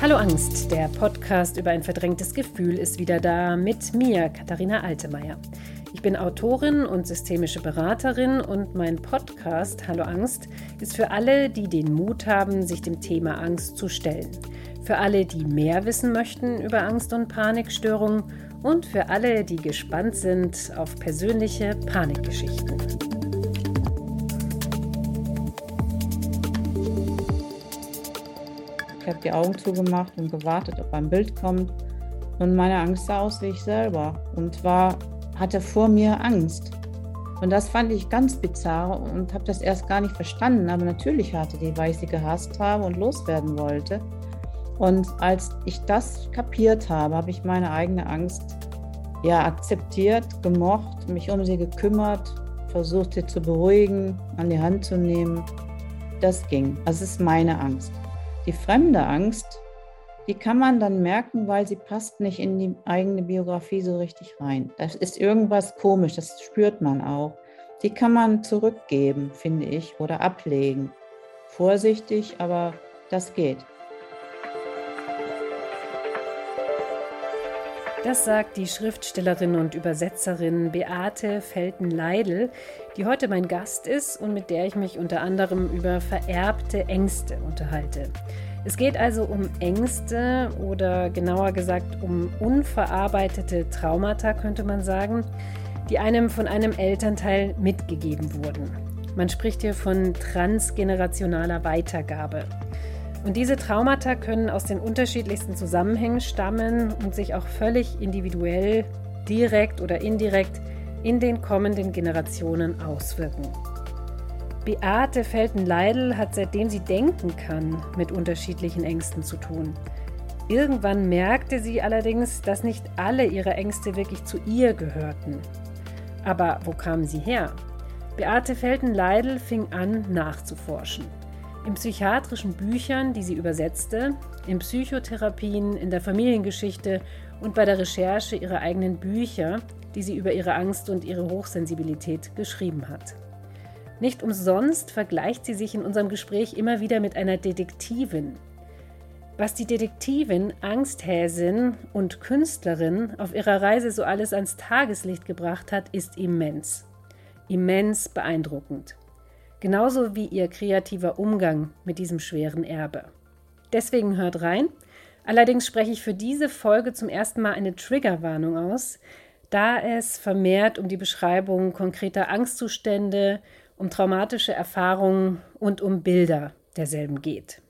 Hallo Angst, der Podcast über ein verdrängtes Gefühl ist wieder da mit mir, Katharina Altemeyer. Ich bin Autorin und systemische Beraterin und mein Podcast Hallo Angst ist für alle, die den Mut haben, sich dem Thema Angst zu stellen. Für alle, die mehr wissen möchten über Angst- und Panikstörungen und für alle, die gespannt sind auf persönliche Panikgeschichten. Die Augen zugemacht und gewartet, ob ein Bild kommt. Und meine Angst sah aus wie ich selber und war, hatte vor mir Angst. Und das fand ich ganz bizarr und habe das erst gar nicht verstanden. Aber natürlich hatte die, weil ich sie gehasst habe und loswerden wollte. Und als ich das kapiert habe, habe ich meine eigene Angst ja akzeptiert, gemocht, mich um sie gekümmert, versucht sie zu beruhigen, an die Hand zu nehmen. Das ging. Das ist meine Angst. Die fremde Angst, die kann man dann merken, weil sie passt nicht in die eigene Biografie so richtig rein. Das ist irgendwas komisch, das spürt man auch. Die kann man zurückgeben, finde ich, oder ablegen. Vorsichtig, aber das geht. Das sagt die Schriftstellerin und Übersetzerin Beate Felten-Leidl, die heute mein Gast ist und mit der ich mich unter anderem über vererbte Ängste unterhalte. Es geht also um Ängste oder genauer gesagt um unverarbeitete Traumata, könnte man sagen, die einem von einem Elternteil mitgegeben wurden. Man spricht hier von transgenerationaler Weitergabe. Und diese Traumata können aus den unterschiedlichsten Zusammenhängen stammen und sich auch völlig individuell, direkt oder indirekt in den kommenden Generationen auswirken. Beate Felten-Leidl hat seitdem sie denken kann mit unterschiedlichen Ängsten zu tun. Irgendwann merkte sie allerdings, dass nicht alle ihre Ängste wirklich zu ihr gehörten. Aber wo kamen sie her? Beate Felten-Leidl fing an nachzuforschen. In psychiatrischen Büchern, die sie übersetzte, in Psychotherapien, in der Familiengeschichte und bei der Recherche ihrer eigenen Bücher, die sie über ihre Angst und ihre Hochsensibilität geschrieben hat. Nicht umsonst vergleicht sie sich in unserem Gespräch immer wieder mit einer Detektivin. Was die Detektivin, Angsthäsin und Künstlerin auf ihrer Reise so alles ans Tageslicht gebracht hat, ist immens. Immens beeindruckend genauso wie ihr kreativer Umgang mit diesem schweren Erbe. Deswegen hört rein. Allerdings spreche ich für diese Folge zum ersten Mal eine Triggerwarnung aus, da es vermehrt um die Beschreibung konkreter Angstzustände, um traumatische Erfahrungen und um Bilder derselben geht.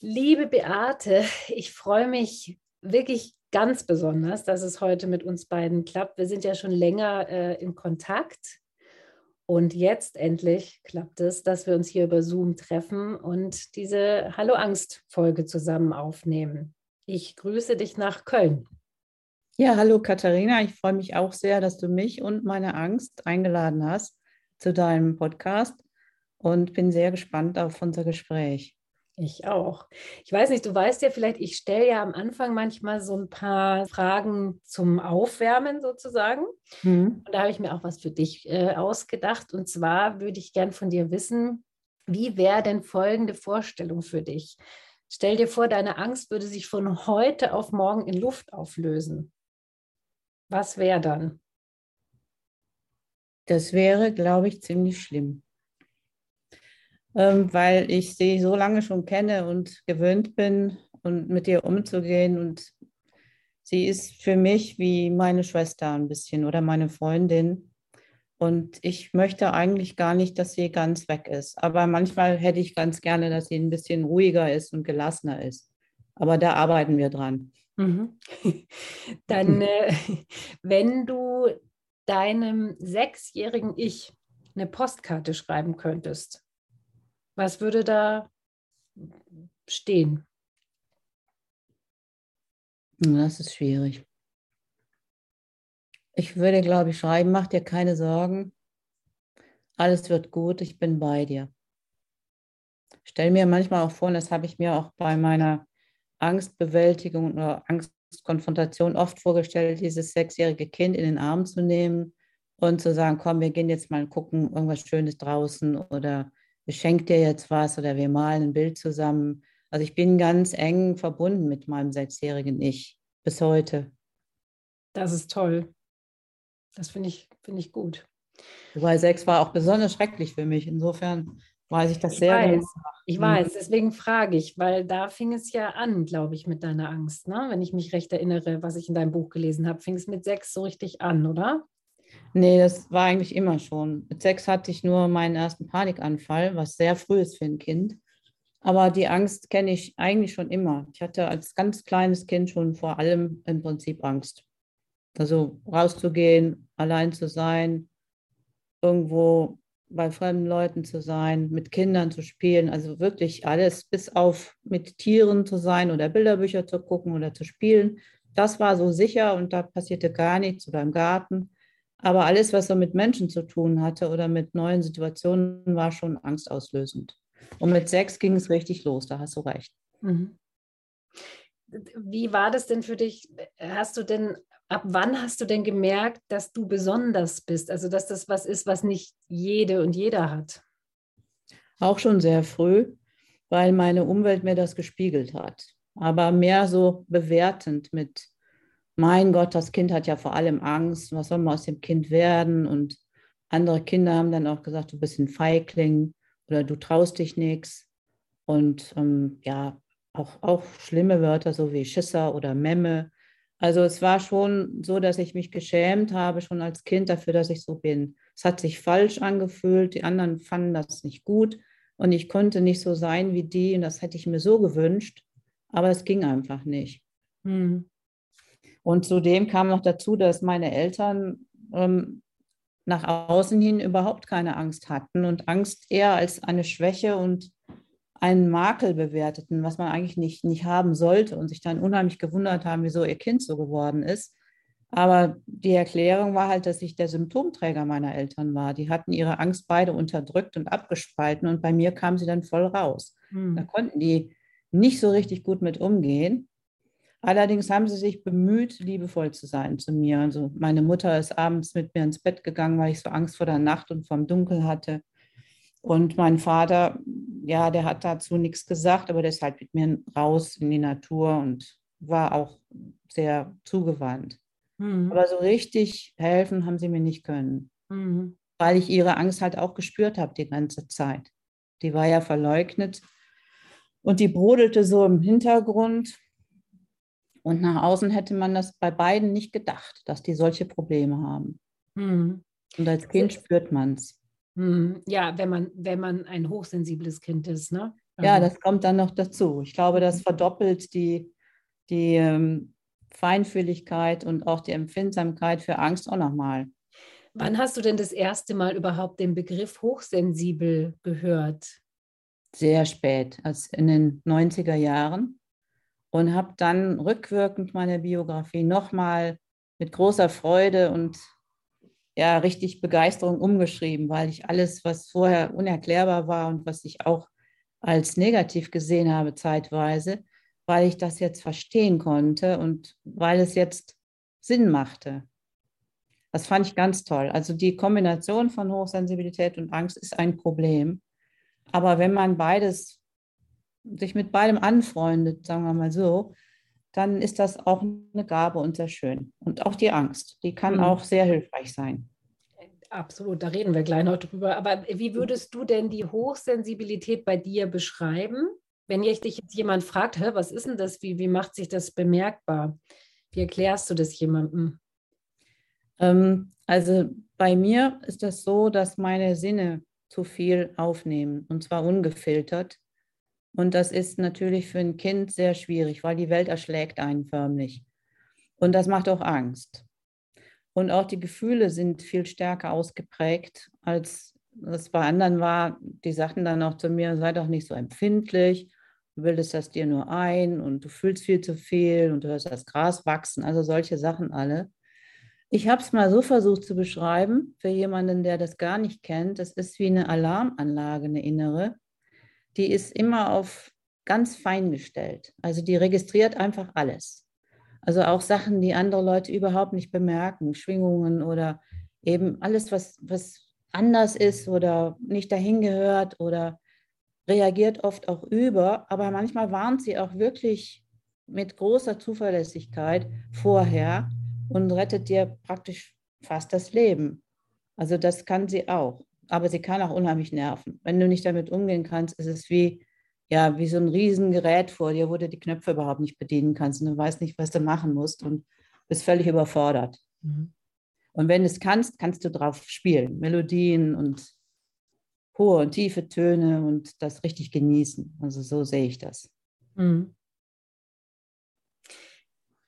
Liebe Beate, ich freue mich wirklich ganz besonders, dass es heute mit uns beiden klappt. Wir sind ja schon länger äh, in Kontakt und jetzt endlich klappt es, dass wir uns hier über Zoom treffen und diese Hallo Angst-Folge zusammen aufnehmen. Ich grüße dich nach Köln. Ja, hallo Katharina. Ich freue mich auch sehr, dass du mich und meine Angst eingeladen hast zu deinem Podcast und bin sehr gespannt auf unser Gespräch. Ich auch. Ich weiß nicht, du weißt ja vielleicht, ich stelle ja am Anfang manchmal so ein paar Fragen zum Aufwärmen sozusagen. Mhm. Und da habe ich mir auch was für dich äh, ausgedacht. Und zwar würde ich gern von dir wissen, wie wäre denn folgende Vorstellung für dich? Stell dir vor, deine Angst würde sich von heute auf morgen in Luft auflösen. Was wäre dann? Das wäre, glaube ich, ziemlich schlimm ähm, weil ich sie so lange schon kenne und gewöhnt bin und mit ihr umzugehen. Und sie ist für mich wie meine Schwester ein bisschen oder meine Freundin. Und ich möchte eigentlich gar nicht, dass sie ganz weg ist. Aber manchmal hätte ich ganz gerne, dass sie ein bisschen ruhiger ist und gelassener ist. Aber da arbeiten wir dran. Mhm. Dann, äh, wenn du deinem sechsjährigen Ich eine Postkarte schreiben könntest, was würde da stehen? Das ist schwierig. Ich würde, glaube ich, schreiben, mach dir keine Sorgen. Alles wird gut, ich bin bei dir. Stell mir manchmal auch vor, und das habe ich mir auch bei meiner Angstbewältigung oder Angstkonfrontation oft vorgestellt, dieses sechsjährige Kind in den Arm zu nehmen und zu sagen, komm, wir gehen jetzt mal gucken, irgendwas Schönes draußen oder ich schenke dir jetzt was oder wir malen ein Bild zusammen. Also ich bin ganz eng verbunden mit meinem sechsjährigen Ich bis heute. Das ist toll. Das finde ich, find ich gut. Wobei sechs war auch besonders schrecklich für mich. Insofern weiß ich das ich sehr weiß, genau. Ich weiß, deswegen frage ich, weil da fing es ja an, glaube ich, mit deiner Angst. Ne? Wenn ich mich recht erinnere, was ich in deinem Buch gelesen habe, fing es mit sechs so richtig an, oder? Nee, das war eigentlich immer schon. Mit sechs hatte ich nur meinen ersten Panikanfall, was sehr früh ist für ein Kind. Aber die Angst kenne ich eigentlich schon immer. Ich hatte als ganz kleines Kind schon vor allem im Prinzip Angst. Also rauszugehen, allein zu sein, irgendwo bei fremden Leuten zu sein, mit Kindern zu spielen, also wirklich alles, bis auf mit Tieren zu sein oder Bilderbücher zu gucken oder zu spielen. Das war so sicher und da passierte gar nichts oder im Garten. Aber alles, was so mit Menschen zu tun hatte oder mit neuen Situationen, war schon angstauslösend. Und mit sechs ging es richtig los, da hast du recht. Mhm. Wie war das denn für dich? Hast du denn ab wann hast du denn gemerkt, dass du besonders bist? Also, dass das was ist, was nicht jede und jeder hat? Auch schon sehr früh, weil meine Umwelt mir das gespiegelt hat. Aber mehr so bewertend mit, mein Gott, das Kind hat ja vor allem Angst, was soll man aus dem Kind werden? Und andere Kinder haben dann auch gesagt, du bist ein Feigling oder du traust dich nichts. Und ähm, ja, auch, auch schlimme Wörter so wie Schisser oder Memme also es war schon so, dass ich mich geschämt habe, schon als Kind dafür, dass ich so bin. Es hat sich falsch angefühlt, die anderen fanden das nicht gut und ich konnte nicht so sein wie die und das hätte ich mir so gewünscht, aber es ging einfach nicht. Hm. Und zudem kam noch dazu, dass meine Eltern ähm, nach außen hin überhaupt keine Angst hatten und Angst eher als eine Schwäche und einen Makel bewerteten, was man eigentlich nicht, nicht haben sollte und sich dann unheimlich gewundert haben, wieso ihr Kind so geworden ist. Aber die Erklärung war halt, dass ich der Symptomträger meiner Eltern war. Die hatten ihre Angst beide unterdrückt und abgespalten und bei mir kam sie dann voll raus. Hm. Da konnten die nicht so richtig gut mit umgehen. Allerdings haben sie sich bemüht, liebevoll zu sein zu mir. Also meine Mutter ist abends mit mir ins Bett gegangen, weil ich so Angst vor der Nacht und vom Dunkel hatte. Und mein Vater, ja, der hat dazu nichts gesagt, aber der ist halt mit mir raus in die Natur und war auch sehr zugewandt. Mhm. Aber so richtig helfen haben sie mir nicht können, mhm. weil ich ihre Angst halt auch gespürt habe die ganze Zeit. Die war ja verleugnet und die brodelte so im Hintergrund. Und nach außen hätte man das bei beiden nicht gedacht, dass die solche Probleme haben. Mhm. Und als Kind spürt man es. Hm, ja, wenn man, wenn man ein hochsensibles Kind ist, ne? Also. Ja, das kommt dann noch dazu. Ich glaube, das mhm. verdoppelt die, die ähm, Feinfühligkeit und auch die Empfindsamkeit für Angst auch nochmal. Wann hast du denn das erste Mal überhaupt den Begriff hochsensibel gehört? Sehr spät, als in den 90er Jahren. Und habe dann rückwirkend meine Biografie nochmal mit großer Freude und ja richtig Begeisterung umgeschrieben, weil ich alles, was vorher unerklärbar war und was ich auch als negativ gesehen habe zeitweise, weil ich das jetzt verstehen konnte und weil es jetzt Sinn machte. Das fand ich ganz toll. Also die Kombination von Hochsensibilität und Angst ist ein Problem. Aber wenn man beides, sich mit beidem anfreundet, sagen wir mal so, dann ist das auch eine Gabe und sehr schön. Und auch die Angst, die kann mhm. auch sehr hilfreich sein. Absolut, da reden wir gleich noch drüber. Aber wie würdest du denn die Hochsensibilität bei dir beschreiben? Wenn dich jetzt jemand fragt, was ist denn das, wie, wie macht sich das bemerkbar? Wie erklärst du das jemandem? Ähm, also bei mir ist das so, dass meine Sinne zu viel aufnehmen und zwar ungefiltert. Und das ist natürlich für ein Kind sehr schwierig, weil die Welt erschlägt einen förmlich. Und das macht auch Angst. Und auch die Gefühle sind viel stärker ausgeprägt, als es bei anderen war. Die sagten dann auch zu mir, sei doch nicht so empfindlich, du bildest das dir nur ein und du fühlst viel zu viel und du hörst das Gras wachsen, also solche Sachen alle. Ich habe es mal so versucht zu beschreiben, für jemanden, der das gar nicht kennt. Das ist wie eine Alarmanlage, eine innere die ist immer auf ganz fein gestellt. Also die registriert einfach alles. Also auch Sachen, die andere Leute überhaupt nicht bemerken, Schwingungen oder eben alles, was, was anders ist oder nicht dahin gehört oder reagiert oft auch über, aber manchmal warnt sie auch wirklich mit großer Zuverlässigkeit vorher und rettet dir praktisch fast das Leben. Also das kann sie auch. Aber sie kann auch unheimlich nerven. Wenn du nicht damit umgehen kannst, ist es wie, ja, wie so ein Riesengerät vor dir, wo du die Knöpfe überhaupt nicht bedienen kannst und du weißt nicht, was du machen musst und bist völlig überfordert. Mhm. Und wenn du es kannst, kannst du drauf spielen. Melodien und hohe und tiefe Töne und das richtig genießen. Also so sehe ich das. Mhm.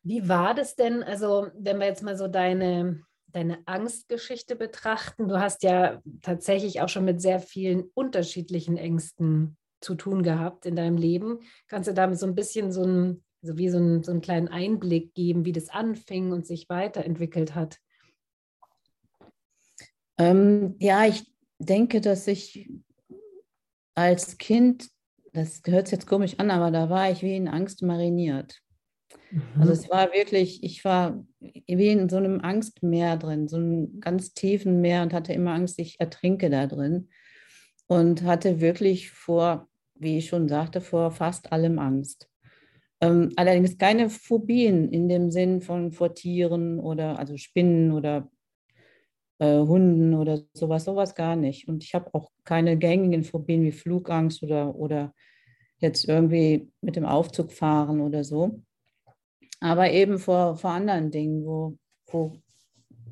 Wie war das denn, also wenn wir jetzt mal so deine, deine Angstgeschichte betrachten, du hast ja tatsächlich auch schon mit sehr vielen unterschiedlichen Ängsten zu tun gehabt in deinem Leben. Kannst du damit so ein bisschen so ein, so wie so, ein, so einen kleinen Einblick geben, wie das anfing und sich weiterentwickelt hat? Ähm, ja, ich denke, dass ich als Kind, das hört jetzt komisch an, aber da war ich wie in Angst mariniert. Mhm. Also es war wirklich, ich war wie in so einem Angstmeer drin, so einem ganz tiefen Meer und hatte immer Angst, ich ertrinke da drin. Und hatte wirklich vor, wie ich schon sagte, vor fast allem Angst. Ähm, allerdings keine Phobien in dem Sinn von vor Tieren oder also Spinnen oder äh, Hunden oder sowas, sowas gar nicht. Und ich habe auch keine gängigen Phobien wie Flugangst oder, oder jetzt irgendwie mit dem Aufzug fahren oder so. Aber eben vor, vor anderen Dingen, wo, wo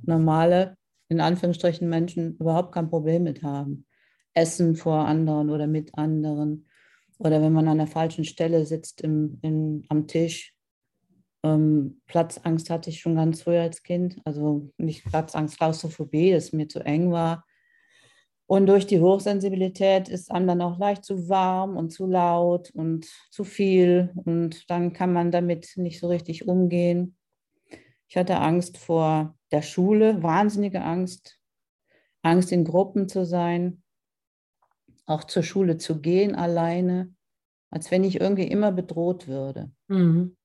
normale, in Anführungsstrichen, Menschen überhaupt kein Problem mit haben. Essen vor anderen oder mit anderen. Oder wenn man an der falschen Stelle sitzt im, im, am Tisch ähm, Platzangst hatte ich schon ganz früh als Kind. Also nicht Platzangst, Klaustrophobie, dass es mir zu eng war. Und durch die Hochsensibilität ist einem dann auch leicht zu warm und zu laut und zu viel. Und dann kann man damit nicht so richtig umgehen. Ich hatte Angst vor der Schule, wahnsinnige Angst. Angst, in Gruppen zu sein, auch zur Schule zu gehen alleine, als wenn ich irgendwie immer bedroht würde. Mhm.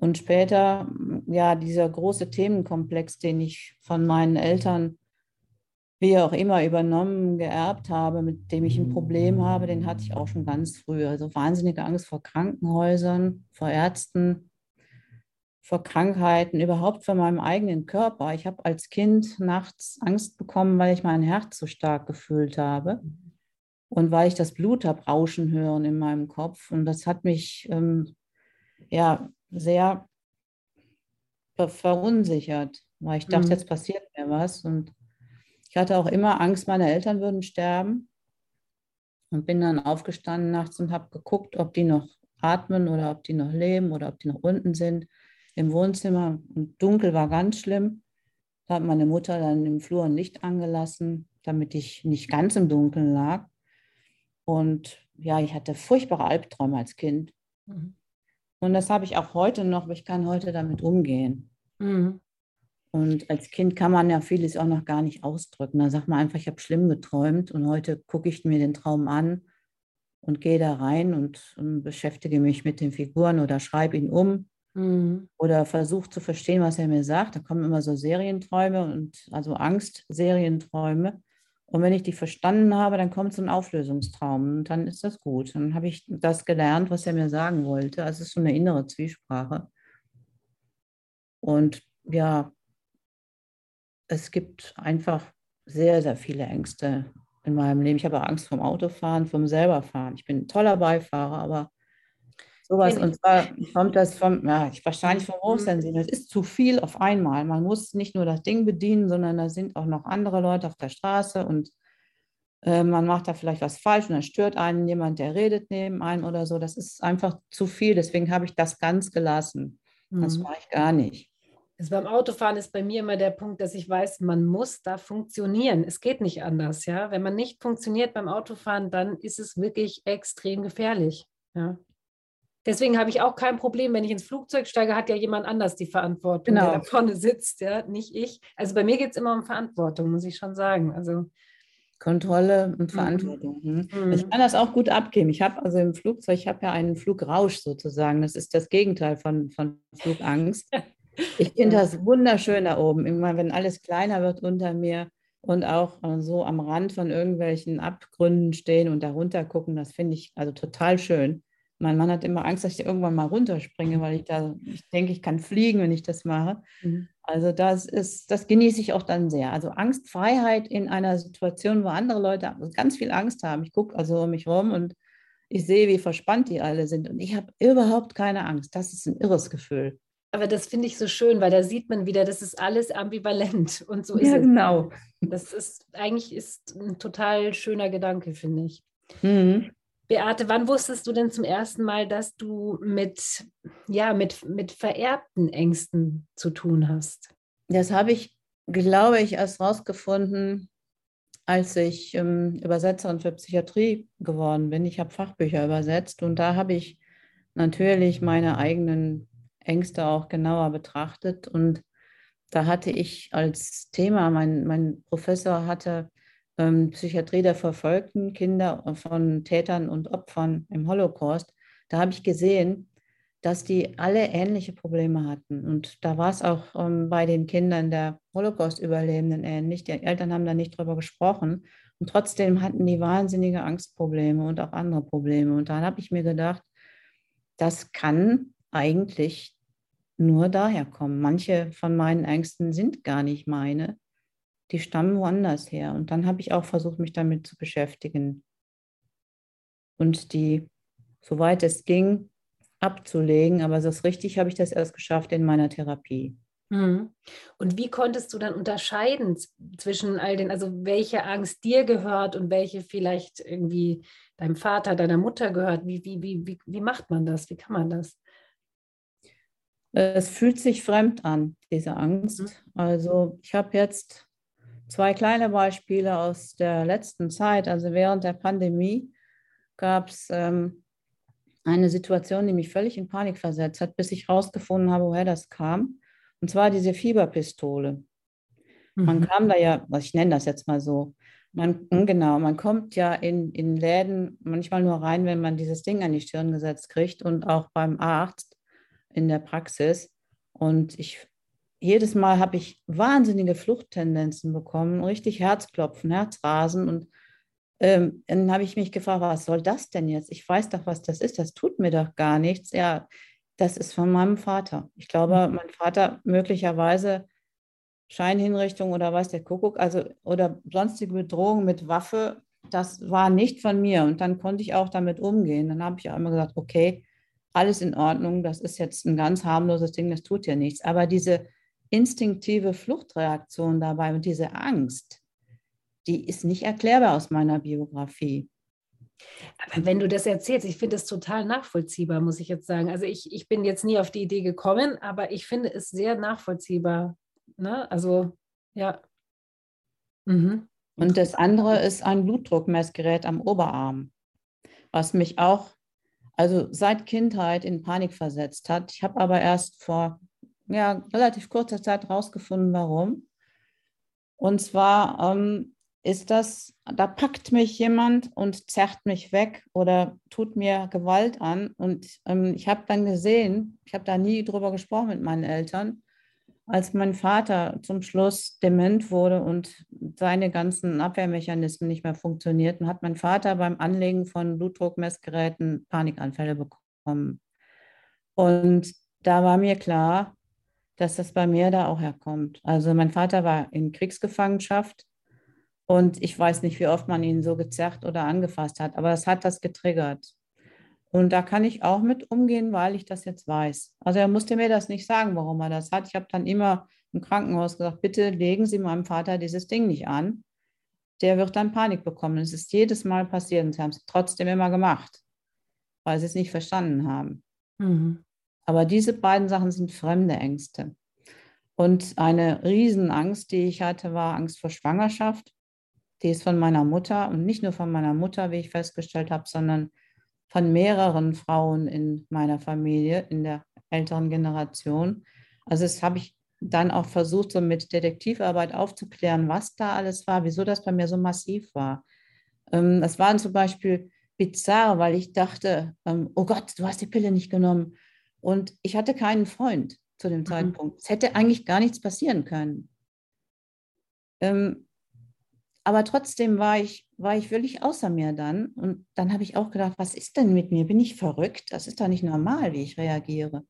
Und später, ja, dieser große Themenkomplex, den ich von meinen Eltern, wie auch immer, übernommen, geerbt habe, mit dem ich ein Problem habe, den hatte ich auch schon ganz früh. Also wahnsinnige Angst vor Krankenhäusern, vor Ärzten, vor Krankheiten, überhaupt vor meinem eigenen Körper. Ich habe als Kind nachts Angst bekommen, weil ich mein Herz so stark gefühlt habe und weil ich das Blut habe rauschen hören in meinem Kopf. Und das hat mich ähm, ja sehr verunsichert, weil ich dachte, mhm. jetzt passiert mir was. Und hatte auch immer Angst, meine Eltern würden sterben. Und bin dann aufgestanden nachts und habe geguckt, ob die noch atmen oder ob die noch leben oder ob die noch unten sind im Wohnzimmer. Und dunkel war ganz schlimm. Da hat meine Mutter dann im Flur ein Licht angelassen, damit ich nicht ganz im Dunkeln lag. Und ja, ich hatte furchtbare Albträume als Kind. Mhm. Und das habe ich auch heute noch, aber ich kann heute damit umgehen. Mhm. Und als Kind kann man ja vieles auch noch gar nicht ausdrücken. Da sagt man einfach, ich habe schlimm geträumt und heute gucke ich mir den Traum an und gehe da rein und, und beschäftige mich mit den Figuren oder schreibe ihn um mhm. oder versuche zu verstehen, was er mir sagt. Da kommen immer so Serienträume und also Angst-Serienträume. Und wenn ich die verstanden habe, dann kommt so ein Auflösungstraum und dann ist das gut. Dann habe ich das gelernt, was er mir sagen wollte. Also es ist so eine innere Zwiesprache. Und ja, es gibt einfach sehr, sehr viele Ängste in meinem Leben. Ich habe Angst vom Autofahren, vom selberfahren. Ich bin ein toller Beifahrer, aber sowas. Und zwar kommt das vom, ja, wahrscheinlich vom Hochsensiblen. Es ist zu viel auf einmal. Man muss nicht nur das Ding bedienen, sondern da sind auch noch andere Leute auf der Straße und äh, man macht da vielleicht was falsch und dann stört einen jemand, der redet neben einem oder so. Das ist einfach zu viel. Deswegen habe ich das ganz gelassen. Mhm. Das mache ich gar nicht. Also beim Autofahren ist bei mir immer der Punkt, dass ich weiß, man muss da funktionieren. Es geht nicht anders, ja. Wenn man nicht funktioniert beim Autofahren, dann ist es wirklich extrem gefährlich. Ja. Deswegen habe ich auch kein Problem, wenn ich ins Flugzeug steige, hat ja jemand anders die Verantwortung, genau. der da vorne sitzt, ja, nicht ich. Also bei mir geht es immer um Verantwortung, muss ich schon sagen. Also Kontrolle und mhm. Verantwortung. Mhm. Mhm. Ich kann das auch gut abgeben. Ich habe also im Flugzeug, ich habe ja einen Flugrausch sozusagen. Das ist das Gegenteil von, von Flugangst. Ich finde das wunderschön da oben. Immer wenn alles kleiner wird unter mir, und auch äh, so am Rand von irgendwelchen Abgründen stehen und darunter gucken, das finde ich also total schön. Mein Mann hat immer Angst, dass ich irgendwann mal runterspringe, weil ich da, ich denke, ich kann fliegen, wenn ich das mache. Mhm. Also das ist, das genieße ich auch dann sehr. Also Angstfreiheit in einer Situation, wo andere Leute ganz viel Angst haben. Ich gucke also um mich rum und ich sehe, wie verspannt die alle sind. Und ich habe überhaupt keine Angst. Das ist ein irres Gefühl. Aber das finde ich so schön, weil da sieht man wieder, das ist alles ambivalent und so ist ja, es. genau. Das ist eigentlich ist ein total schöner Gedanke, finde ich. Mhm. Beate, wann wusstest du denn zum ersten Mal, dass du mit, ja, mit, mit vererbten Ängsten zu tun hast? Das habe ich, glaube ich, erst rausgefunden, als ich ähm, Übersetzerin für Psychiatrie geworden bin. Ich habe Fachbücher übersetzt und da habe ich natürlich meine eigenen Ängste auch genauer betrachtet. Und da hatte ich als Thema, mein, mein Professor hatte ähm, Psychiatrie der verfolgten Kinder von Tätern und Opfern im Holocaust. Da habe ich gesehen, dass die alle ähnliche Probleme hatten. Und da war es auch ähm, bei den Kindern der Holocaust-Überlebenden ähnlich. Die Eltern haben da nicht drüber gesprochen. Und trotzdem hatten die wahnsinnige Angstprobleme und auch andere Probleme. Und dann habe ich mir gedacht, das kann eigentlich nur daher kommen. Manche von meinen Ängsten sind gar nicht meine, die stammen woanders her. Und dann habe ich auch versucht, mich damit zu beschäftigen und die, soweit es ging, abzulegen. Aber so richtig habe ich das erst geschafft in meiner Therapie. Mhm. Und wie konntest du dann unterscheiden zwischen all den, also welche Angst dir gehört und welche vielleicht irgendwie deinem Vater, deiner Mutter gehört? Wie, wie, wie, wie, wie macht man das? Wie kann man das? Es fühlt sich fremd an, diese Angst. Mhm. Also ich habe jetzt zwei kleine Beispiele aus der letzten Zeit. Also während der Pandemie gab es ähm, eine Situation, die mich völlig in Panik versetzt hat, bis ich herausgefunden habe, woher das kam. Und zwar diese Fieberpistole. Mhm. Man kam da ja, was ich nenne das jetzt mal so, man, genau, man kommt ja in, in Läden manchmal nur rein, wenn man dieses Ding an die Stirn gesetzt kriegt und auch beim Arzt in der Praxis. Und ich jedes Mal habe ich wahnsinnige Fluchttendenzen bekommen, richtig Herzklopfen, Herzrasen. Und ähm, dann habe ich mich gefragt, was soll das denn jetzt? Ich weiß doch, was das ist. Das tut mir doch gar nichts. Ja, das ist von meinem Vater. Ich glaube, mhm. mein Vater möglicherweise Scheinhinrichtung oder weiß der Kuckuck, also oder sonstige Bedrohung mit Waffe, das war nicht von mir. Und dann konnte ich auch damit umgehen. Dann habe ich auch immer gesagt, okay, alles in Ordnung, das ist jetzt ein ganz harmloses Ding, das tut ja nichts. Aber diese instinktive Fluchtreaktion dabei und diese Angst, die ist nicht erklärbar aus meiner Biografie. Aber wenn du das erzählst, ich finde es total nachvollziehbar, muss ich jetzt sagen. Also ich, ich bin jetzt nie auf die Idee gekommen, aber ich finde es sehr nachvollziehbar. Ne? Also ja. Mhm. Und das andere ist ein Blutdruckmessgerät am Oberarm, was mich auch also seit Kindheit in Panik versetzt hat. Ich habe aber erst vor ja, relativ kurzer Zeit herausgefunden, warum. Und zwar ähm, ist das, da packt mich jemand und zerrt mich weg oder tut mir Gewalt an. Und ähm, ich habe dann gesehen, ich habe da nie drüber gesprochen mit meinen Eltern, als mein Vater zum Schluss dement wurde und seine ganzen Abwehrmechanismen nicht mehr funktionierten, hat mein Vater beim Anlegen von Blutdruckmessgeräten Panikanfälle bekommen. Und da war mir klar, dass das bei mir da auch herkommt. Also mein Vater war in Kriegsgefangenschaft und ich weiß nicht, wie oft man ihn so gezerrt oder angefasst hat, aber das hat das getriggert. Und da kann ich auch mit umgehen, weil ich das jetzt weiß. Also er musste mir das nicht sagen, warum er das hat. Ich habe dann immer im Krankenhaus gesagt, bitte legen Sie meinem Vater dieses Ding nicht an. Der wird dann Panik bekommen. Es ist jedes Mal passiert und sie haben es trotzdem immer gemacht, weil sie es nicht verstanden haben. Mhm. Aber diese beiden Sachen sind fremde Ängste. Und eine Riesenangst, die ich hatte, war Angst vor Schwangerschaft. Die ist von meiner Mutter und nicht nur von meiner Mutter, wie ich festgestellt habe, sondern von mehreren Frauen in meiner Familie, in der älteren Generation. Also das habe ich dann auch versucht, so mit Detektivarbeit aufzuklären, was da alles war, wieso das bei mir so massiv war. Ähm, das waren zum Beispiel bizarr, weil ich dachte, ähm, oh Gott, du hast die Pille nicht genommen. Und ich hatte keinen Freund zu dem mhm. Zeitpunkt. Es hätte eigentlich gar nichts passieren können. Ähm, aber trotzdem war ich, war ich völlig außer mir dann. Und dann habe ich auch gedacht, was ist denn mit mir? Bin ich verrückt? Das ist doch nicht normal, wie ich reagiere.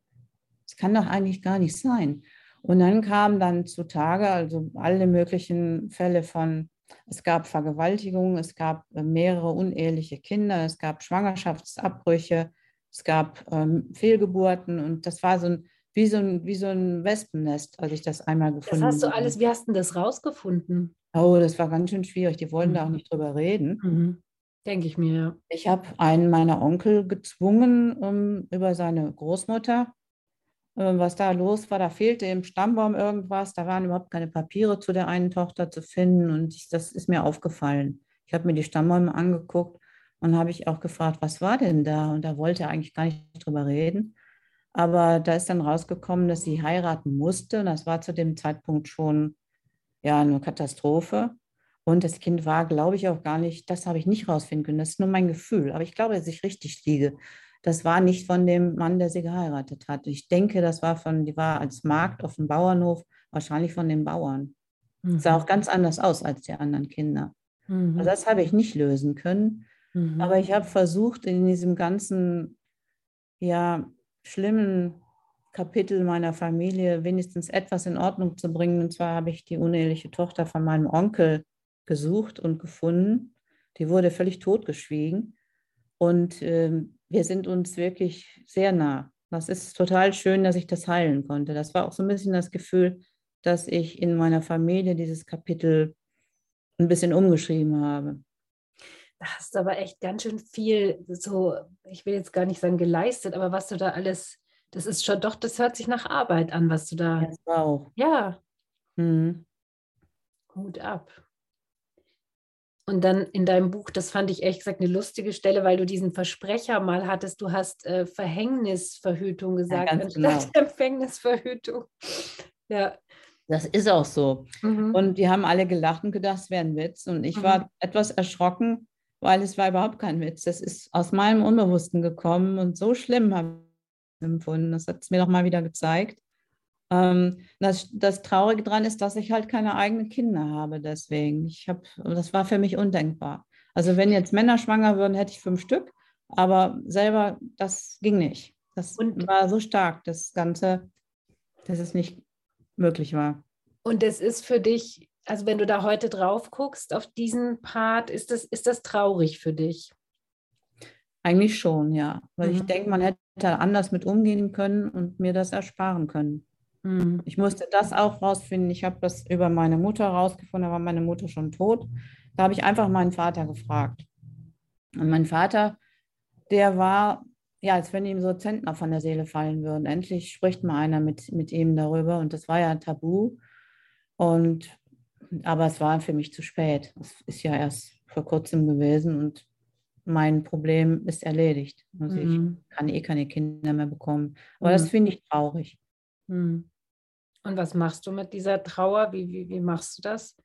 Das kann doch eigentlich gar nicht sein. Und dann kamen dann zutage, also alle möglichen Fälle von, es gab Vergewaltigung, es gab äh, mehrere uneheliche Kinder, es gab Schwangerschaftsabbrüche, es gab ähm, Fehlgeburten und das war so ein, wie so ein, wie so ein Wespennest, als ich das einmal gefunden habe. Das hast du alles, wie hast du das rausgefunden? Oh, das war ganz schön schwierig. Die wollten mhm. da auch nicht drüber reden. Mhm. Denke ich mir. Ich habe einen meiner Onkel gezwungen, um, über seine Großmutter, äh, was da los war. Da fehlte im Stammbaum irgendwas. Da waren überhaupt keine Papiere zu der einen Tochter zu finden. Und ich, das ist mir aufgefallen. Ich habe mir die Stammbäume angeguckt und habe ich auch gefragt, was war denn da? Und da wollte er eigentlich gar nicht drüber reden. Aber da ist dann rausgekommen, dass sie heiraten musste. Und das war zu dem Zeitpunkt schon ja eine Katastrophe. Und das Kind war, glaube ich, auch gar nicht, das habe ich nicht rausfinden können. Das ist nur mein Gefühl. Aber ich glaube, dass ich richtig liege. Das war nicht von dem Mann, der sie geheiratet hat. Ich denke, das war von, die war als Magd auf dem Bauernhof, wahrscheinlich von den Bauern. Mhm. Sah auch ganz anders aus als die anderen Kinder. Mhm. Also das habe ich nicht lösen können. Mhm. Aber ich habe versucht, in diesem ganzen, ja, schlimmen Kapitel meiner Familie wenigstens etwas in Ordnung zu bringen. Und zwar habe ich die uneheliche Tochter von meinem Onkel gesucht und gefunden. Die wurde völlig totgeschwiegen. Und äh, wir sind uns wirklich sehr nah. Das ist total schön, dass ich das heilen konnte. Das war auch so ein bisschen das Gefühl, dass ich in meiner Familie dieses Kapitel ein bisschen umgeschrieben habe. Da hast du aber echt ganz schön viel, so, ich will jetzt gar nicht sagen geleistet, aber was du da alles das ist schon doch, das hört sich nach Arbeit an, was du da. Das auch. Ja. Mhm. Hut ab. Und dann in deinem Buch, das fand ich ehrlich gesagt eine lustige Stelle, weil du diesen Versprecher mal hattest, du hast äh, Verhängnisverhütung gesagt, ja, anstatt genau. Empfängnisverhütung. Ja. Das ist auch so. Mhm. Und die haben alle gelacht und gedacht, es wäre ein Witz. Und ich mhm. war etwas erschrocken, weil es war überhaupt kein Witz. Das ist aus meinem Unbewussten gekommen und so schlimm habe empfunden. Das hat es mir noch mal wieder gezeigt. Ähm, das, das Traurige daran ist, dass ich halt keine eigenen Kinder habe. Deswegen, ich habe, das war für mich undenkbar. Also wenn jetzt Männer schwanger würden, hätte ich fünf Stück, aber selber, das ging nicht. Das und, war so stark, das Ganze, dass es nicht möglich war. Und es ist für dich, also wenn du da heute drauf guckst auf diesen Part, ist das, ist das traurig für dich? Eigentlich schon, ja. Weil mhm. ich denke, man hätte anders mit umgehen können und mir das ersparen können. Mhm. Ich musste das auch rausfinden. Ich habe das über meine Mutter rausgefunden, da war meine Mutter schon tot. Da habe ich einfach meinen Vater gefragt. Und mein Vater, der war, ja, als wenn ihm so Zentner von der Seele fallen würden. Endlich spricht mal einer mit, mit ihm darüber. Und das war ja tabu. Und aber es war für mich zu spät. Es ist ja erst vor kurzem gewesen und mein Problem ist erledigt. Also mhm. ich kann eh keine Kinder mehr bekommen. Aber mhm. das finde ich traurig. Mhm. Und was machst du mit dieser Trauer? Wie, wie, wie machst du das?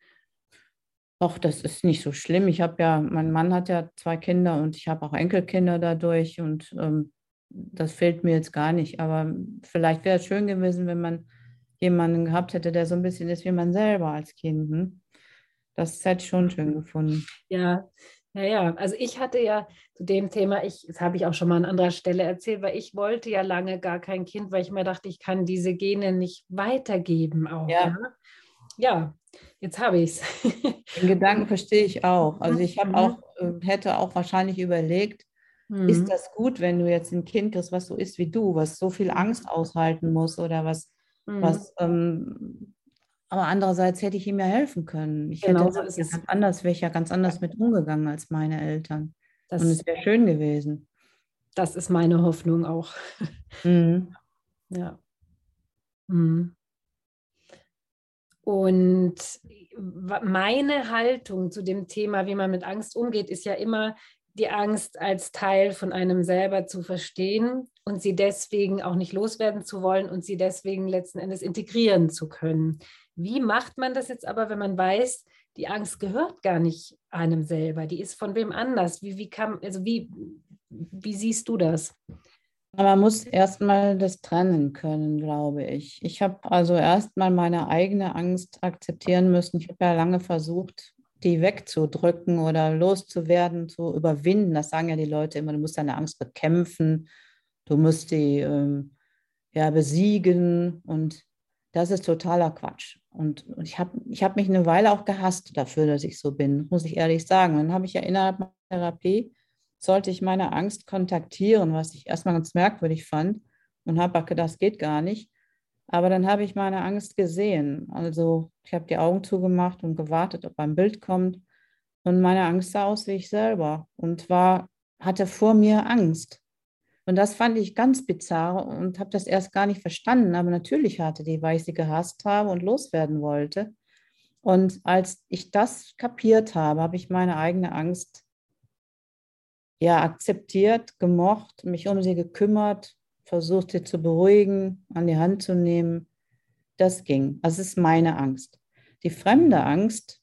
Doch, das ist nicht so schlimm. Ich habe ja, mein Mann hat ja zwei Kinder und ich habe auch Enkelkinder dadurch und ähm, das fehlt mir jetzt gar nicht. Aber vielleicht wäre es schön gewesen, wenn man jemanden gehabt hätte, der so ein bisschen ist wie man selber als Kind. Hm? Das hätte ich schon schön gefunden. Ja, ja, ja, also ich hatte ja zu dem Thema, ich, das habe ich auch schon mal an anderer Stelle erzählt, weil ich wollte ja lange gar kein Kind, weil ich mir dachte, ich kann diese Gene nicht weitergeben auch. Ja, ja. jetzt habe ich es. Den Gedanken verstehe ich auch. Also ich habe mhm. auch, äh, hätte auch wahrscheinlich überlegt, mhm. ist das gut, wenn du jetzt ein Kind kriegst, was so ist wie du, was so viel Angst aushalten muss oder was, mhm. was ähm, aber andererseits hätte ich ihm ja helfen können. Ich genau, hätte so ganz anders, wäre ich ja ganz anders mit umgegangen als meine Eltern. Das, Und es wäre schön gewesen. Das ist meine Hoffnung auch. Mhm. Ja. Mhm. Und meine Haltung zu dem Thema, wie man mit Angst umgeht, ist ja immer, die Angst als Teil von einem selber zu verstehen und sie deswegen auch nicht loswerden zu wollen und sie deswegen letzten Endes integrieren zu können. Wie macht man das jetzt aber, wenn man weiß, die Angst gehört gar nicht einem selber, die ist von wem anders? Wie, wie, kann, also wie, wie siehst du das? Man muss erstmal das trennen können, glaube ich. Ich habe also erstmal meine eigene Angst akzeptieren müssen. Ich habe ja lange versucht, die wegzudrücken oder loszuwerden, zu überwinden. Das sagen ja die Leute immer, du musst deine Angst bekämpfen, du musst die ähm, ja, besiegen und das ist totaler Quatsch. Und, und ich habe ich hab mich eine Weile auch gehasst dafür, dass ich so bin, muss ich ehrlich sagen. Dann habe ich ja innerhalb meiner Therapie, sollte ich meine Angst kontaktieren, was ich erstmal ganz merkwürdig fand und habe gedacht, das geht gar nicht. Aber dann habe ich meine Angst gesehen. Also ich habe die Augen zugemacht und gewartet, ob ein Bild kommt. Und meine Angst sah aus wie ich selber und war, hatte vor mir Angst. Und das fand ich ganz bizarr und habe das erst gar nicht verstanden. Aber natürlich hatte die, weil ich sie gehasst habe und loswerden wollte. Und als ich das kapiert habe, habe ich meine eigene Angst ja akzeptiert, gemocht, mich um sie gekümmert, versucht sie zu beruhigen, an die Hand zu nehmen. Das ging. Das ist meine Angst. Die fremde Angst,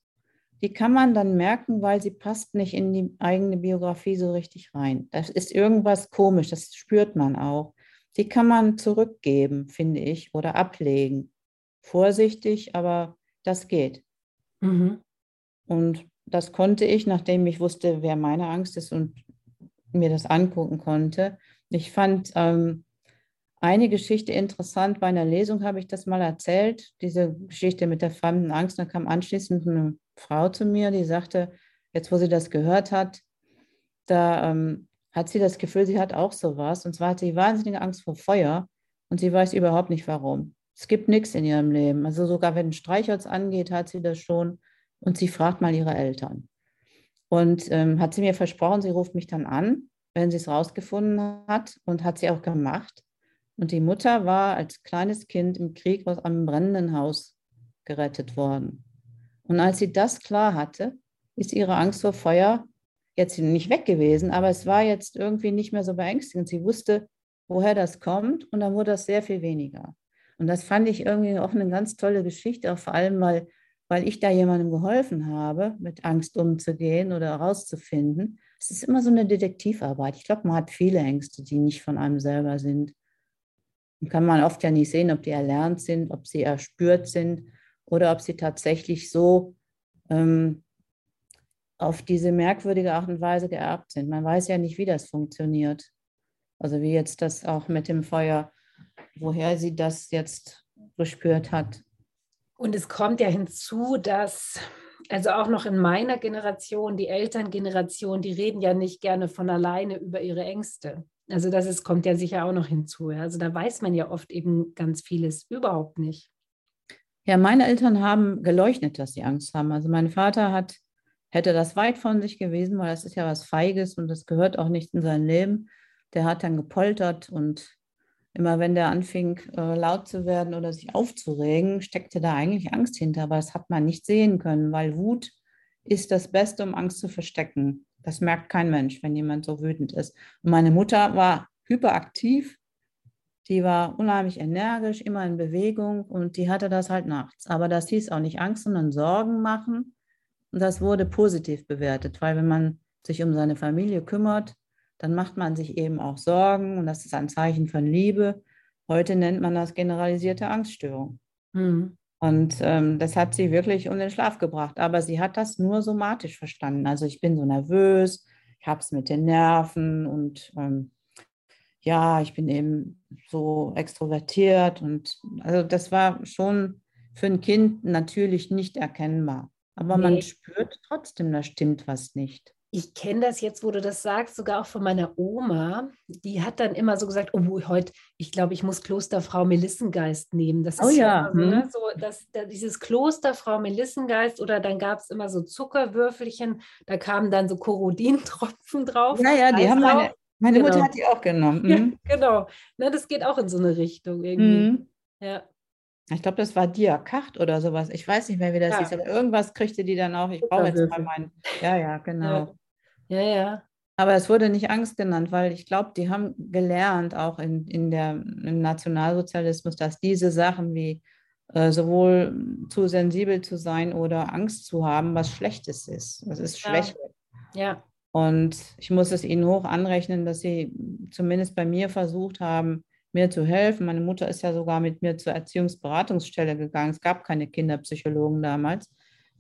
die kann man dann merken, weil sie passt nicht in die eigene Biografie so richtig rein. Das ist irgendwas komisch, das spürt man auch. Die kann man zurückgeben, finde ich, oder ablegen. Vorsichtig, aber das geht. Mhm. Und das konnte ich, nachdem ich wusste, wer meine Angst ist und mir das angucken konnte. Ich fand ähm, eine Geschichte interessant. Bei einer Lesung habe ich das mal erzählt, diese Geschichte mit der fremden Angst. Da kam anschließend eine Frau zu mir, die sagte, jetzt wo sie das gehört hat, da ähm, hat sie das Gefühl, sie hat auch sowas. Und zwar hat sie wahnsinnige Angst vor Feuer und sie weiß überhaupt nicht warum. Es gibt nichts in ihrem Leben. Also sogar wenn ein Streichholz angeht, hat sie das schon. Und sie fragt mal ihre Eltern. Und ähm, hat sie mir versprochen, sie ruft mich dann an, wenn sie es rausgefunden hat und hat sie auch gemacht. Und die Mutter war als kleines Kind im Krieg aus einem brennenden Haus gerettet worden. Und als sie das klar hatte, ist ihre Angst vor Feuer jetzt nicht weg gewesen, aber es war jetzt irgendwie nicht mehr so beängstigend. Sie wusste, woher das kommt und dann wurde das sehr viel weniger. Und das fand ich irgendwie auch eine ganz tolle Geschichte, auch vor allem, weil, weil ich da jemandem geholfen habe, mit Angst umzugehen oder herauszufinden. Es ist immer so eine Detektivarbeit. Ich glaube, man hat viele Ängste, die nicht von einem selber sind kann man oft ja nicht sehen, ob die erlernt sind, ob sie erspürt sind oder ob sie tatsächlich so ähm, auf diese merkwürdige Art und Weise geerbt sind. Man weiß ja nicht, wie das funktioniert. Also wie jetzt das auch mit dem Feuer, woher sie das jetzt gespürt hat. Und es kommt ja hinzu, dass also auch noch in meiner Generation, die Elterngeneration, die reden ja nicht gerne von alleine über ihre Ängste. Also das ist, kommt ja sicher auch noch hinzu. Also da weiß man ja oft eben ganz vieles überhaupt nicht. Ja, meine Eltern haben geleuchtet, dass sie Angst haben. Also mein Vater hat, hätte das weit von sich gewesen, weil das ist ja was Feiges und das gehört auch nicht in sein Leben. Der hat dann gepoltert und immer wenn der anfing, äh, laut zu werden oder sich aufzuregen, steckte da eigentlich Angst hinter. Aber das hat man nicht sehen können, weil Wut ist das Beste, um Angst zu verstecken. Das merkt kein Mensch, wenn jemand so wütend ist. Und meine Mutter war hyperaktiv, die war unheimlich energisch, immer in Bewegung und die hatte das halt nachts. Aber das hieß auch nicht Angst, sondern Sorgen machen. Und das wurde positiv bewertet, weil wenn man sich um seine Familie kümmert, dann macht man sich eben auch Sorgen und das ist ein Zeichen von Liebe. Heute nennt man das generalisierte Angststörung. Mhm. Und ähm, das hat sie wirklich um den Schlaf gebracht. Aber sie hat das nur somatisch verstanden. Also ich bin so nervös, ich habe es mit den Nerven und ähm, ja, ich bin eben so extrovertiert. Und also das war schon für ein Kind natürlich nicht erkennbar. Aber nee. man spürt trotzdem, da stimmt was nicht ich kenne das jetzt, wo du das sagst, sogar auch von meiner Oma. Die hat dann immer so gesagt, oh, heute, ich glaube, ich muss Klosterfrau Melissengeist nehmen. Das oh ist oh ja, so, ne, hm. so dass, dass dieses Klosterfrau Melissengeist oder dann gab es immer so Zuckerwürfelchen, da kamen dann so Korodintropfen drauf. Ja, ja, die haben meine, meine genau. Mutter hat die auch genommen. Mhm. Ja, genau. Ne, das geht auch in so eine Richtung irgendwie. Mhm. Ja. Ich glaube, das war Diakacht oder sowas. Ich weiß nicht mehr, wie das ja. hieß, aber irgendwas kriegte die dann auch. Ich brauche jetzt mal meinen. Ja, ja, genau. Ja. Ja, ja. Aber es wurde nicht Angst genannt, weil ich glaube, die haben gelernt, auch in, in der, im Nationalsozialismus, dass diese Sachen wie äh, sowohl zu sensibel zu sein oder Angst zu haben, was Schlechtes ist. Das ist Schwäche. Ja. ja. Und ich muss es ihnen hoch anrechnen, dass sie zumindest bei mir versucht haben, mir zu helfen. Meine Mutter ist ja sogar mit mir zur Erziehungsberatungsstelle gegangen. Es gab keine Kinderpsychologen damals.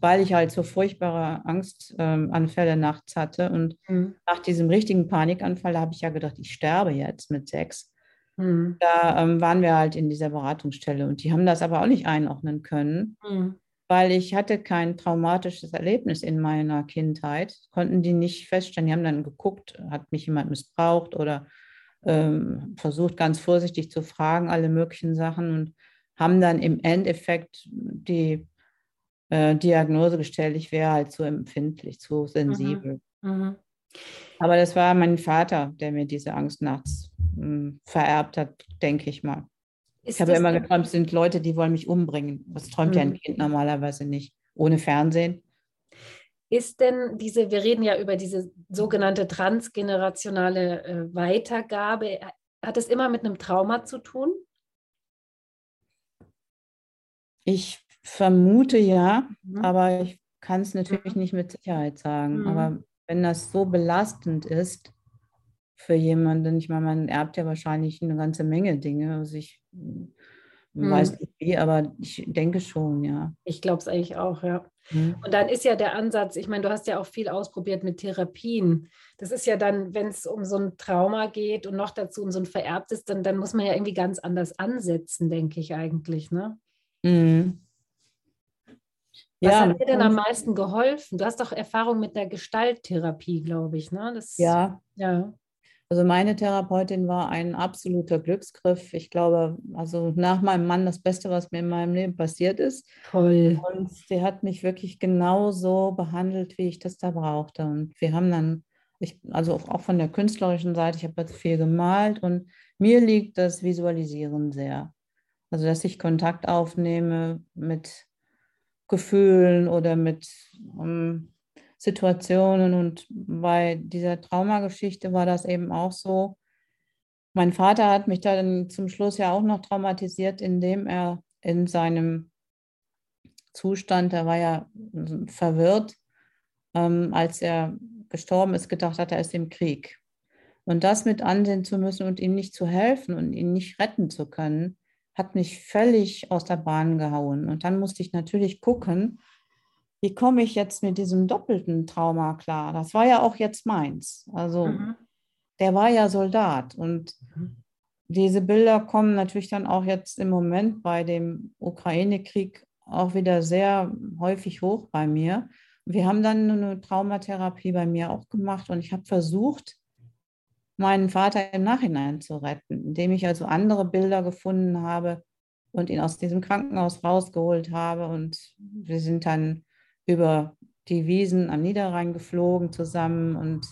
weil ich halt so furchtbare Angstanfälle ähm, nachts hatte. Und mhm. nach diesem richtigen Panikanfall habe ich ja gedacht, ich sterbe jetzt mit sechs. Mhm. Da ähm, waren wir halt in dieser Beratungsstelle und die haben das aber auch nicht einordnen können, mhm. Weil ich hatte kein traumatisches Erlebnis in meiner Kindheit. Konnten die nicht feststellen. Die haben dann geguckt, hat mich jemand missbraucht oder ähm, versucht ganz vorsichtig zu fragen, alle möglichen Sachen und haben dann im Endeffekt die äh, Diagnose gestellt, ich wäre halt zu empfindlich, zu sensibel. Mhm. Mhm. Aber das war mein Vater, der mir diese Angst nachts mh, hm, vererbt hat, denke ich mal. Ist ich habe immer geträumt, es sind Leute, die wollen mich umbringen. Das träumt mhm. ja ein mhm. Kind normalerweise nicht, ohne Fernsehen. Ist denn diese, wir reden ja über diese sogenannte transgenerationale äh, Weitergabe, hat es immer mit einem Trauma zu tun? Ich vermute ja, mhm. aber ich kann es natürlich mhm. nicht mit Sicherheit sagen. Mhm. Aber wenn das so belastend ist für jemanden, ich meine, man erbt ja wahrscheinlich eine ganze Menge Dinge. Also ich mhm. weiß nicht wie, aber ich denke schon, ja. Ich glaube es eigentlich auch, ja. Mhm. Und dann ist ja der Ansatz, ich meine, du hast ja auch viel ausprobiert mit Therapien. Das ist ja dann, wenn es um so ein Trauma geht und noch dazu um so ein vererbtes, dann, dann muss man ja irgendwie ganz anders ansetzen, denke ich eigentlich, ne? Mhm. Was ja, hat dir denn am meisten geholfen? Du hast doch Erfahrung mit der Gestalttherapie, glaube ich, ne? Das, ja. ja. Also meine Therapeutin war ein absoluter Glücksgriff. Ich glaube, also nach meinem Mann das Beste, was mir in meinem Leben passiert ist. Toll. Und sie hat mich wirklich genau so behandelt, wie ich das da brauchte. Und wir haben dann, ich, also auch von der künstlerischen Seite, ich habe jetzt viel gemalt und mir liegt das Visualisieren sehr. Also dass ich Kontakt aufnehme mit Gefühlen oder mit um, ähm, Situationen. Und bei dieser Traumageschichte war das eben auch so. Mein Vater hat mich dann zum Schluss ja auch noch traumatisiert, indem er in seinem Zustand, er war ja verwirrt, ähm, als er gestorben ist, gedacht hat, er ist im Krieg. Und das mit ansehen zu müssen und ihm nicht zu helfen und ihn nicht retten zu können, hat mich völlig aus der Bahn gehauen. Und dann musste ich natürlich gucken, wie komme ich jetzt mit diesem doppelten Trauma klar? Das war ja auch jetzt meins. Also mhm. der war ja Soldat und mhm. diese Bilder kommen natürlich dann auch jetzt im Moment bei dem Ukraine-Krieg auch wieder sehr häufig hoch bei mir. Wir haben dann eine Traumatherapie bei mir auch gemacht und ich habe versucht, meinen Vater im Nachhinein zu retten, indem ich also andere Bilder gefunden habe und ihn aus diesem Krankenhaus rausgeholt habe. Und wir sind dann über die Wiesen am Niederrhein geflogen zusammen. Und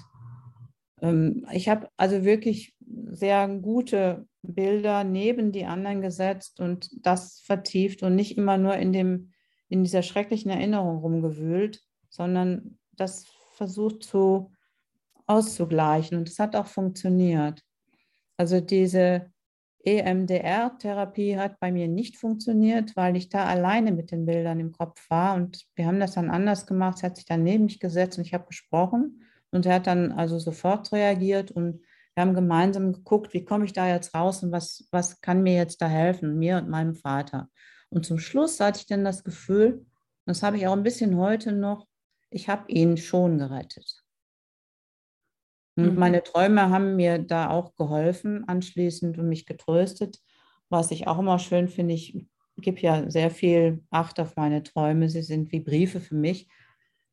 ähm, ich habe also wirklich sehr gute Bilder neben die anderen gesetzt und das vertieft und nicht immer nur in, dem, in dieser schrecklichen Erinnerung rumgewühlt, sondern das versucht zu auszugleichen. Und es hat auch funktioniert. Also diese EMDR-Therapie hat bei mir nicht funktioniert, weil ich da alleine mit den Bildern im Kopf war. Und wir haben das dann anders gemacht. Sie hat sich dann neben mich gesetzt und ich habe gesprochen. Und er hat dann also sofort reagiert und wir haben gemeinsam geguckt, wie komme ich da jetzt raus und was, was kann mir jetzt da helfen, mir und meinem Vater. Und zum Schluss hatte ich dann das Gefühl, das habe ich auch ein bisschen heute noch, ich habe ihn schon gerettet. Und mhm. meine Träume haben mir da auch geholfen anschließend und mich getröstet. Was ich auch immer schön finde, ich gebe ja sehr viel Acht auf meine Träume. Sie sind wie Briefe für mich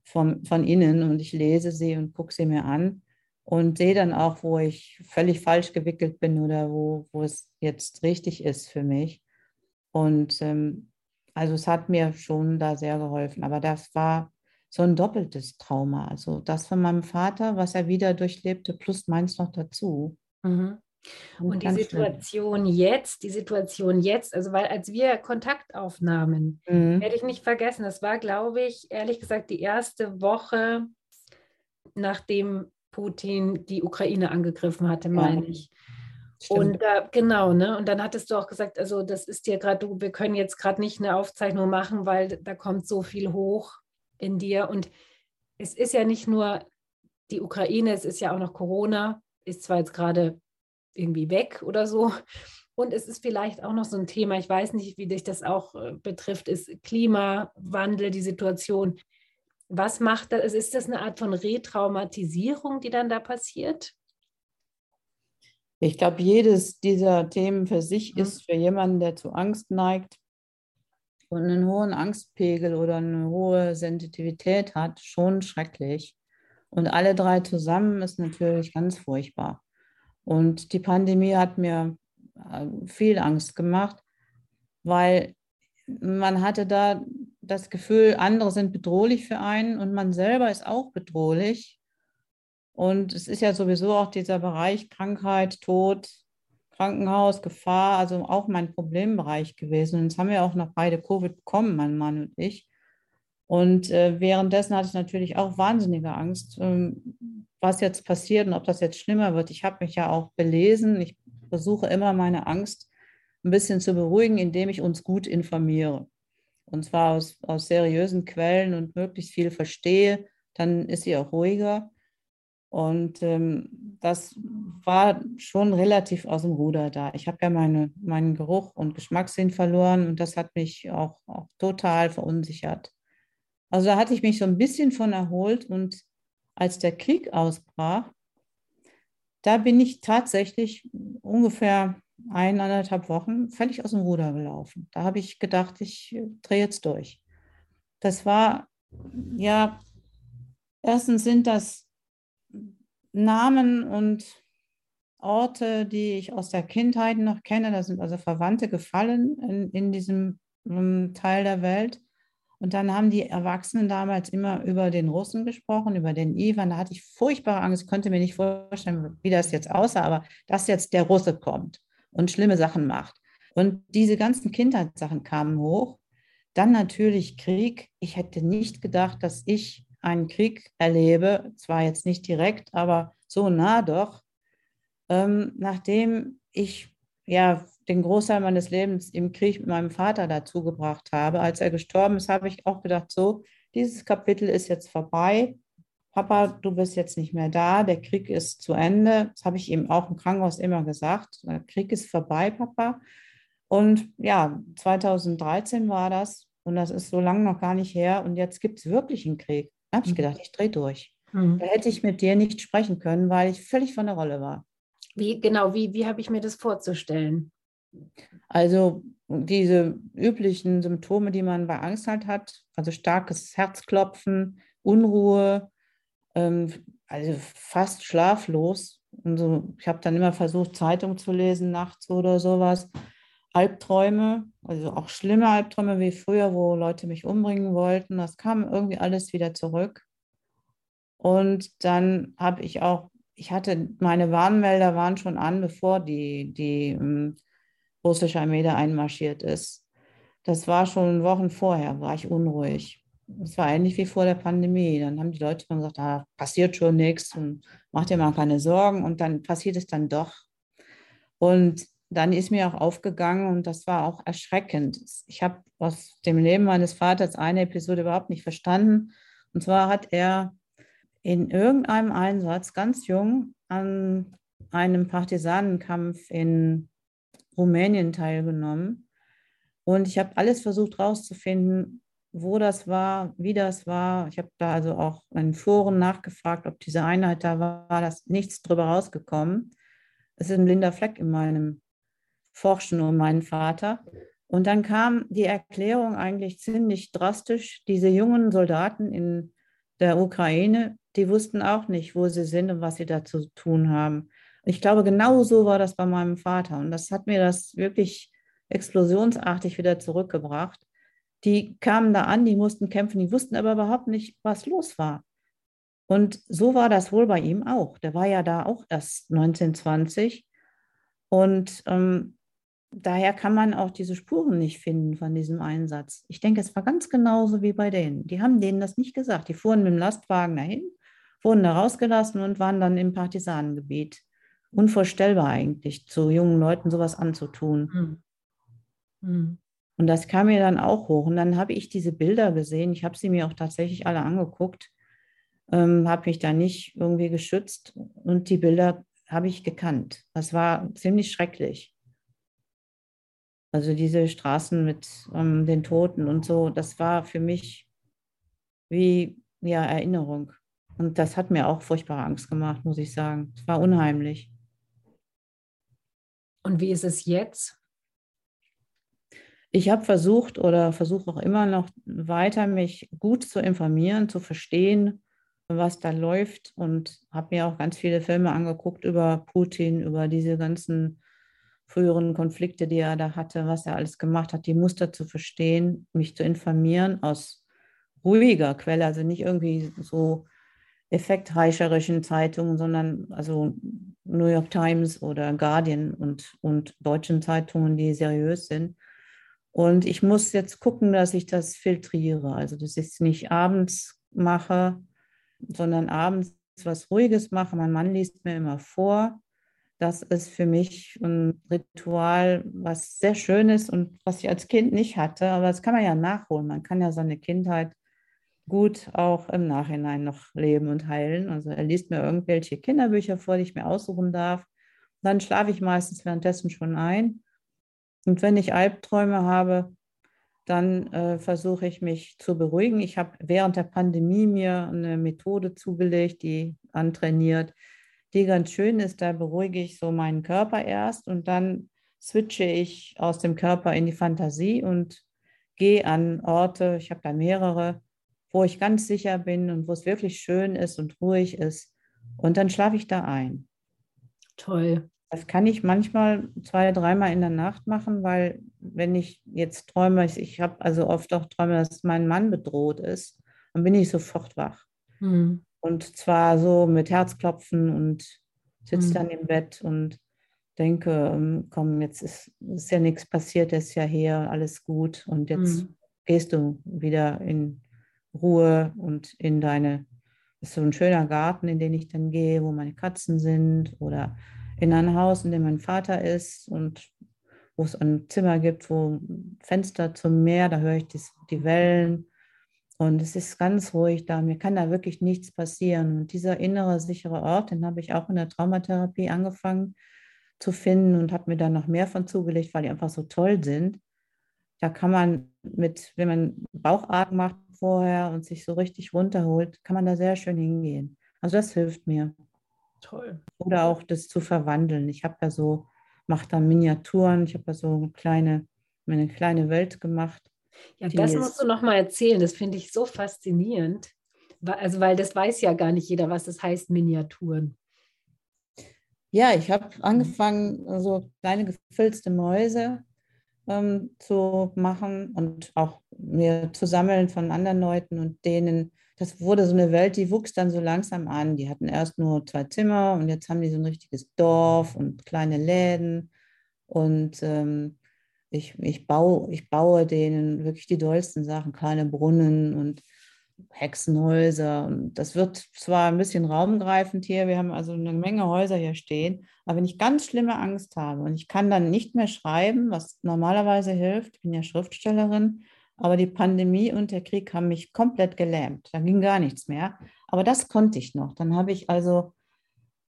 von, von innen und ich lese sie und gucke sie mir an und sehe dann auch, wo ich völlig falsch gewickelt bin oder wo, wo es jetzt richtig ist für mich. Und ähm, also es hat mir schon da sehr geholfen. Aber das war so ein doppeltes Trauma. Also das von meinem Vater, was er wieder durchlebte, plus meins noch dazu. Mhm. Und die Situation schlimm. jetzt, die Situation jetzt, also weil als wir Kontakt aufnahmen, mhm. werde ich nicht vergessen, das war, glaube ich, ehrlich gesagt, die erste Woche, nachdem Putin die Ukraine angegriffen hatte, meine ja. ich. Stimmt. Und äh, genau, ne? Und dann hattest du auch gesagt, also das ist dir gerade, wir können jetzt gerade nicht eine Aufzeichnung machen, weil da kommt so viel hoch in dir. Und es ist ja nicht nur die Ukraine, es ist ja auch noch Corona, ist zwar jetzt gerade irgendwie weg oder so. Und es ist vielleicht auch noch so ein Thema, ich weiß nicht, wie dich das auch äh, betrifft, ist Klimawandel, die Situation. Was macht das? Ist das eine Art von Retraumatisierung, die dann da passiert? Ich glaube, jedes dieser Themen für sich mhm. ist für jemanden, der zu Angst neigt und einen hohen Angstpegel oder eine hohe Sensitivität hat, schon schrecklich. Und alle drei zusammen ist natürlich ganz furchtbar. Und die Pandemie hat mir äh, viel Angst gemacht, weil man hatte da das Gefühl, andere sind bedrohlich für einen und man selber ist auch bedrohlich. Und es ist ja sowieso auch dieser Bereich Krankheit, Tod, Krankenhaus, Gefahr, also auch mein Problembereich gewesen. Und jetzt haben wir auch noch beide Covid bekommen, mein Mann und ich. Und äh, währenddessen hatte ich natürlich auch wahnsinnige Angst, ähm, was jetzt passiert und ob das jetzt schlimmer wird. Ich habe mich ja auch belesen. Ich versuche immer meine Angst ein bisschen zu beruhigen, indem ich uns gut informiere. Und zwar aus, aus seriösen Quellen und möglichst viel verstehe, dann ist sie auch ruhiger. Und ähm, das war schon relativ aus dem Ruder da. Ich habe ja meine, meinen Geruch und Geschmackssinn verloren und das hat mich auch, auch total verunsichert. Also da hatte ich mich so ein bisschen von erholt und als der Krieg ausbrach, da bin ich tatsächlich ungefähr eineinhalb Wochen völlig aus dem Ruder gelaufen. Da habe ich gedacht, ich drehe jetzt durch. Das war, ja, erstens sind das Namen und Orte, die ich aus der Kindheit noch kenne. Da sind also Verwandte gefallen in, in diesem um, ähm, Teil der Welt. Und dann haben die Erwachsenen damals immer über den Russen gesprochen, über den Ivan. Da hatte ich furchtbare Angst. Ich konnte mir nicht vorstellen, wie das jetzt aussah, aber dass jetzt der Russe kommt und schlimme Sachen macht. Und diese ganzen Kindheitssachen kamen hoch. Dann natürlich Krieg. Ich hätte nicht gedacht, dass ich einen Krieg erlebe, zwar jetzt nicht direkt, aber so nah doch, ähm, nachdem ich ja den Großteil meines Lebens im Krieg mit meinem Vater dazu gebracht habe. Als er gestorben ist, habe ich auch gedacht, so, dieses Kapitel ist jetzt vorbei. Papa, du bist jetzt nicht mehr da, der Krieg ist zu Ende. Das habe ich ihm auch im Krankenhaus immer gesagt. Der Krieg ist vorbei, Papa. Und ja, 2013 war das und das ist so lange noch gar nicht her. Und jetzt gibt es wirklich einen Krieg. Da habe ich mhm. gedacht, ich drehe durch. Mhm. Da hätte ich mit dir nicht sprechen können, weil ich völlig von der Rolle war. Wie genau, wie, wie habe ich mir das vorzustellen? Also diese üblichen Symptome, die man bei Angst halt hat, also starkes Herzklopfen, Unruhe, ähm, also fast schlaflos. Und so, ich habe dann immer versucht, Zeitung zu lesen nachts oder sowas. Albträume, also auch schlimme Albträume wie früher, wo Leute mich umbringen wollten. Das kam irgendwie alles wieder zurück. Und dann habe ich auch, ich hatte, meine Warnmelder waren schon an, bevor die, die ähm, russische Armee da einmarschiert ist. Das war schon Wochen vorher, war ich unruhig. Es war ähnlich wie vor der Pandemie. Dann haben die Leute gesagt, ah, passiert schon nichts und mach dir mal keine Sorgen. Und dann passiert es dann doch. Und dann ist mir auch aufgegangen und das war auch erschreckend. Ich habe aus dem Leben meines Vaters eine Episode überhaupt nicht verstanden. Und zwar hat er in irgendeinem Einsatz ganz jung an einem Partisanenkampf in Rumänien teilgenommen. Und ich habe alles versucht herauszufinden, wo das war, wie das war. Ich habe da also auch in Foren nachgefragt, ob diese Einheit da war. Da ist nichts drüber rausgekommen. Es ist ein blinder Fleck in meinem Forschen um meinen Vater. Und dann kam die Erklärung eigentlich ziemlich drastisch. Diese jungen Soldaten in der Ukraine, die wussten auch nicht, wo sie sind und was sie da zu tun haben. Ich glaube, genau so war das bei meinem Vater. Und das hat mir das wirklich explosionsartig wieder zurückgebracht. Die kamen da an, die mussten kämpfen, die wussten aber überhaupt nicht, was los war. Und so war das wohl bei ihm auch. Der war ja da auch erst 1920. Und ähm, daher kann man auch diese Spuren nicht finden von diesem Einsatz. Ich denke, es war ganz genauso wie bei denen. Die haben denen das nicht gesagt. Die fuhren mit dem Lastwagen dahin, wurden da rausgelassen und waren dann im Partisanengebiet. Unvorstellbar eigentlich, zu jungen Leuten sowas anzutun. Hm. Hm. Und das kam mir dann auch hoch. Und dann habe ich diese Bilder gesehen. Ich habe sie mir auch tatsächlich alle angeguckt, ähm, habe mich da nicht irgendwie geschützt. Und die Bilder habe ich gekannt. Das war ziemlich schrecklich. Also diese Straßen mit ähm, den Toten und so, das war für mich wie ja, Erinnerung. Und das hat mir auch furchtbare Angst gemacht, muss ich sagen. Es war unheimlich. Und wie ist es jetzt? Ich habe versucht oder versuche auch immer noch weiter, mich gut zu informieren, zu verstehen, was da läuft und habe mir auch ganz viele Filme angeguckt über Putin, über diese ganzen früheren Konflikte, die er da hatte, was er alles gemacht hat, die Muster zu verstehen, mich zu informieren aus ruhiger Quelle, also nicht irgendwie so effektreicherischen Zeitungen, sondern also New York Times oder Guardian und, und deutschen Zeitungen, die seriös sind. Und ich muss jetzt gucken, dass ich das filtriere. Also, dass ich es nicht abends mache, sondern abends was Ruhiges mache. Mein Mann liest mir immer vor. Das ist für mich ein Ritual, was sehr schön ist und was ich als Kind nicht hatte. Aber das kann man ja nachholen. Man kann ja seine Kindheit gut auch im Nachhinein noch leben und heilen. Also er liest mir irgendwelche Kinderbücher vor, die ich mir aussuchen darf. Dann schlafe ich meistens währenddessen schon ein. Und wenn ich Albträume habe, dann äh, versuche ich mich zu beruhigen. Ich habe während der Pandemie mir eine Methode zugelegt, die antrainiert, die ganz schön ist. Da beruhige ich so meinen Körper erst und dann switche ich aus dem Körper in die Fantasie und gehe an Orte, ich habe da mehrere, wo ich ganz sicher bin und wo es wirklich schön ist und ruhig ist. Und dann schlafe ich da ein. Toll. Das kann ich manchmal zwei, dreimal in der Nacht machen, weil wenn ich jetzt träume, ich, habe also oft auch Träume, dass mein Mann bedroht ist, dann bin ich sofort wach. Mhm. Und zwar so mit Herzklopfen und sitze mhm. dann im Bett und denke, ähm, komm, jetzt ist, ist ja nichts passiert, er ist ja hier, alles gut und jetzt mhm. gehst du wieder in Ruhe und in deine, ist so ein schöner Garten, in den ich dann gehe, wo meine Katzen sind oder in ein Haus, in dem mein Vater ist und wo es ein Zimmer gibt, wo Fenster zum Meer, da höre ich die, die Wellen und es ist ganz ruhig da. Mir kann da wirklich nichts passieren. Und dieser innere, sichere Ort, den habe ich auch in der Traumatherapie angefangen zu finden und habe mir da noch mehr von zugelegt, weil die einfach so toll sind. Da kann man mit, wenn man Bauchatmen macht vorher und sich so richtig runterholt, kann man da sehr schön hingehen. Also das hilft mir. Toll. Oder auch das zu verwandeln. Ich habe ja so, mache da Miniaturen, ich habe ja so eine kleine, eine kleine Welt gemacht. Ja, das musst du noch mal erzählen. Das finde ich so faszinierend. Also, weil das weiß ja gar nicht jeder, was das heißt, Miniaturen. Ja, ich habe angefangen, so kleine gefilzte Mäuse ähm, zu machen und auch mir zu sammeln von anderen Leuten und denen. Das wurde so eine Welt, die wuchs dann so langsam an. Die hatten erst nur zwei Zimmer und jetzt haben die so ein richtiges Dorf und kleine Läden. Und ähm, ich, ich, baue, ich baue denen wirklich die dollsten Sachen, kleine Brunnen und Hexenhäuser. Und das wird zwar ein bisschen raumgreifend hier, wir haben also eine Menge Häuser hier stehen, aber wenn ich ganz schlimme Angst habe und ich kann dann nicht mehr schreiben, was normalerweise hilft, ich bin ja Schriftstellerin, aber die Pandemie und der Krieg haben mich komplett gelähmt. Da ging gar nichts mehr. Aber das konnte ich noch. Dann habe ich also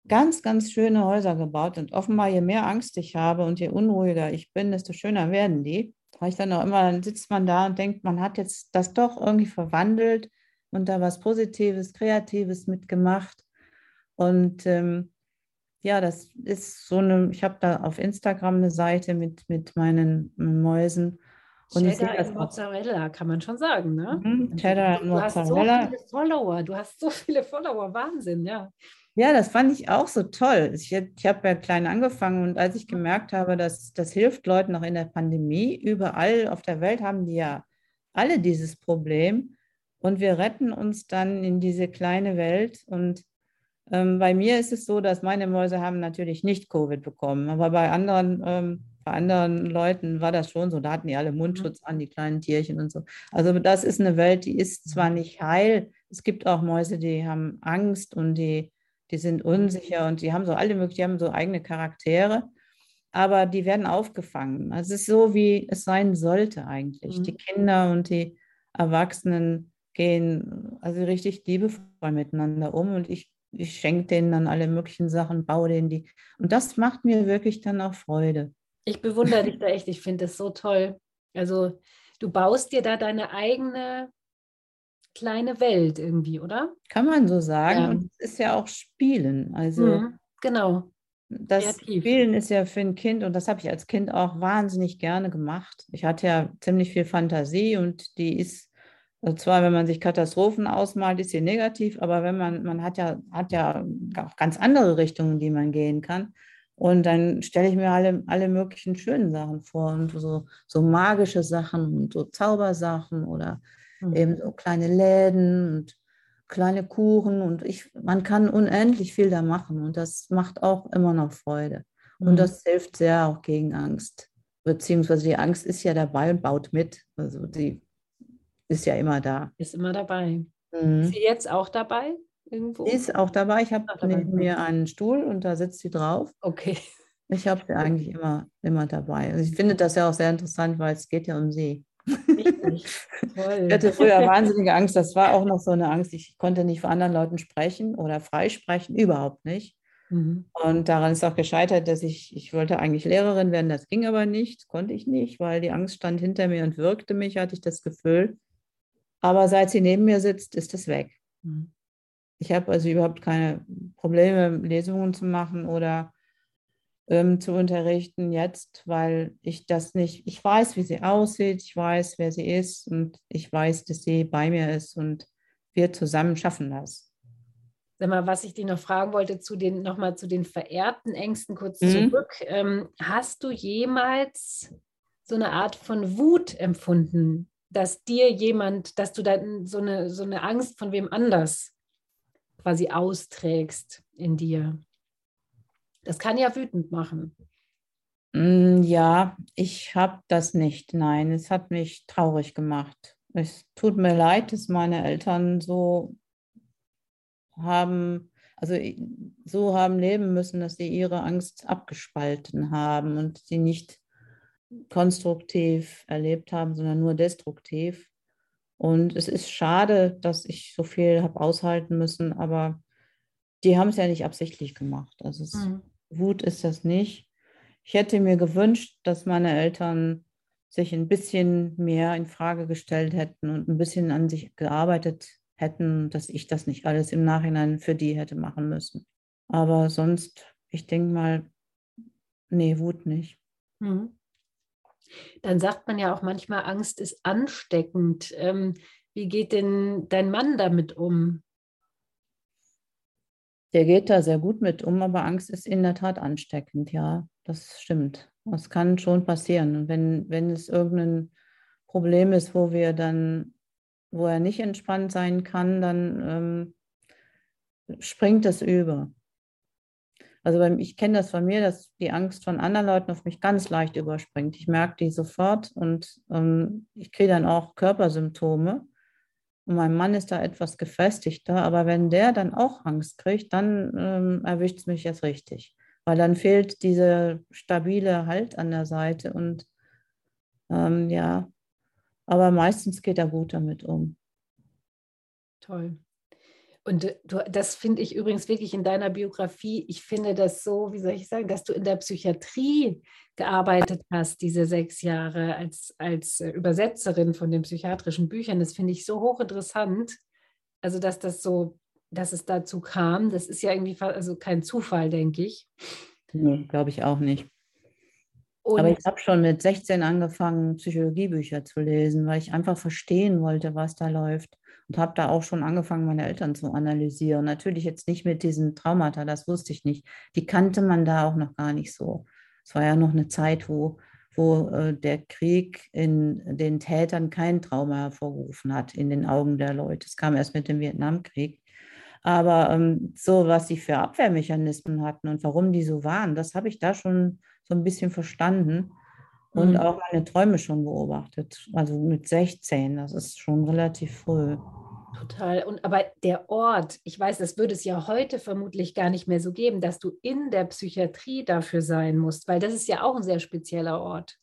ganz, ganz schöne Häuser gebaut und offenbar, je mehr Angst ich habe und je unruhiger ich bin, desto schöner werden die weil ich dann auch immer, dann sitzt man da und denkt, man hat jetzt das doch irgendwie verwandelt und da was Positives, Kreatives mitgemacht. Und ähm, ja, das ist so eine, ich habe da auf Instagram eine Seite mit, mit meinen Mäusen. Und Cheddar und Mozzarella, kann man schon sagen, ne? Mhm, Cheddar und Mozzarella. Du hast so viele Follower, du hast so viele Follower, Wahnsinn, ja. Ja, das fand ich auch so toll. Ich, ich habe ja klein angefangen und als ich gemerkt habe, dass das hilft Leuten auch in der Pandemie, überall auf der Welt haben die ja alle dieses Problem und wir retten uns dann in diese kleine Welt. Und ähm, bei mir ist es so, dass meine Mäuse haben natürlich nicht Covid bekommen, aber bei anderen, ähm, bei anderen Leuten war das schon so. Da hatten die alle Mundschutz an, die kleinen Tierchen und so. Also das ist eine Welt, die ist zwar nicht heil. Es gibt auch Mäuse, die haben Angst und die die sind unsicher und die haben so alle möglichen, die haben so eigene Charaktere, aber die werden aufgefangen. Also es ist so, wie es sein sollte eigentlich. Mhm. Die Kinder und die Erwachsenen gehen also richtig liebevoll miteinander um und ich ich schenke denen dann alle möglichen Sachen, baue denen die. Und das macht mir wirklich dann auch Freude. Ich bewundere dich da echt, ich finde das so toll. Also du baust dir da deine eigene kleine Welt irgendwie, oder? Kann man so sagen. Ja. Und es ist ja auch Spielen. Also mhm, genau. Das Kreativ. Spielen ist ja für ein Kind, und das habe ich als Kind auch wahnsinnig gerne gemacht. Ich hatte ja ziemlich viel Fantasie und die ist also zwar, wenn man sich Katastrophen ausmalt, ist sie negativ, aber wenn man, man hat ja, hat ja auch ganz andere Richtungen, die man gehen kann. Und dann stelle ich mir alle, alle möglichen schönen Sachen vor und so, so magische Sachen und so Zaubersachen oder mhm. eben so kleine Läden und kleine Kuchen und ich, man kann unendlich viel da machen und das macht auch immer noch Freude. Mhm. Und das hilft sehr auch gegen Angst. Beziehungsweise die Angst ist ja dabei und baut mit. Also die ist ja immer da. Ist immer dabei. Mhm. Ist sie jetzt auch dabei? Irgendwo? Sie ist auch dabei. Ich habe neben mir einen Stuhl und da sitzt sie drauf. Okay. Ich habe sie eigentlich immer, immer dabei. Also ich finde das ja auch sehr interessant, weil es geht ja um sie. Toll. Ich hatte früher wahnsinnige Angst. Das war auch noch so eine Angst. Ich konnte nicht vor anderen Leuten sprechen oder freisprechen, überhaupt nicht. Mhm. Und daran ist auch gescheitert, dass ich, ich wollte eigentlich Lehrerin werden, das ging aber nicht, konnte ich nicht, weil die Angst stand hinter mir und wirkte mich, hatte ich das Gefühl. Aber seit sie neben mir sitzt, ist es weg. Mhm. Ich habe also überhaupt keine Probleme, Lesungen zu machen oder ähm, zu unterrichten jetzt, weil ich das nicht, ich weiß, wie sie aussieht, ich weiß, wer sie ist und ich weiß, dass sie bei mir ist und wir zusammen schaffen das. Sag mal, was ich dich noch fragen wollte, zu den, nochmal zu den verehrten Ängsten kurz mhm. zurück. Ähm, hast du jemals so eine Art von Wut empfunden dass dir jemand, dass du dann so eine, so eine Angst von wem anders quasi austrägst in dir. Das kann ja wütend machen. Mm, ja, ich habe das nicht. Nein, es hat mich traurig gemacht. Es tut mir leid, dass meine Eltern so haben, also so haben leben müssen, dass sie ihre Angst abgespalten haben und sie nicht konstruktiv erlebt haben, sondern nur destruktiv. Und es ist schade, dass ich so viel habe aushalten müssen, aber die haben es ja nicht absichtlich gemacht. Also es, mhm. Wut ist das nicht. Ich hätte mir gewünscht, dass meine Eltern sich ein bisschen mehr in Frage gestellt hätten und ein bisschen an sich gearbeitet hätten, dass ich das nicht alles im Nachhinein für die hätte machen müssen. Aber sonst, ich denke mal, nee, Wut nicht. Mhm. Dann sagt man ja auch manchmal, Angst ist ansteckend. Ähm, wie geht denn dein Mann damit um? Der geht da sehr gut mit um, aber Angst ist in der Tat ansteckend, ja, das stimmt. Das kann schon passieren. Und wenn, wenn es irgendein Problem ist, wo wir dann, wo er nicht entspannt sein kann, dann ähm, springt es über. Also ich kenne das von mir, dass die Angst von anderen Leuten auf mich ganz leicht überspringt. Ich merke die sofort und ähm, ich kriege dann auch Körpersymptome. Und mein Mann ist da etwas gefestigter, aber wenn der dann auch Angst kriegt, dann ähm, erwischt es mich jetzt richtig. Weil dann fehlt dieser stabile Halt an der Seite und ähm, ja, aber meistens geht er gut damit um. Toll. Und du, das finde ich übrigens wirklich in deiner Biografie. Ich finde das so, wie soll ich sagen, dass du in der Psychiatrie gearbeitet hast, diese sechs Jahre als, als äh, Übersetzerin von den psychiatrischen Büchern. Das finde ich so hochinteressant. Also, dass das so, dass es dazu kam, das ist ja irgendwie also kein Zufall, denke ich. Nee, glaube ich auch nicht. Und Aber ich habe schon mit 16 angefangen, Psychologiebücher zu lesen, weil ich einfach verstehen wollte, was da läuft und habe da auch schon angefangen, meine Eltern zu analysieren. Natürlich jetzt nicht mit diesen Traumata, das wusste ich nicht. Die kannte man da auch noch gar nicht so. Es war ja noch eine Zeit, wo, wo äh, der Krieg in den Tätern kein Trauma hervorgerufen hat in den Augen der Leute. Es kam erst mit dem Vietnamkrieg. Aber ähm, so, was sie für Abwehrmechanismen hatten und warum die so waren, das habe ich da schon so ein bisschen verstanden und mhm. auch meine Träume schon beobachtet. Also mit 16, das ist schon relativ früh. Total. Und aber der Ort, ich weiß, das würde es ja heute vermutlich gar nicht mehr so geben, dass du in der Psychiatrie dafür sein musst, weil das ist ja auch ein sehr spezieller Ort,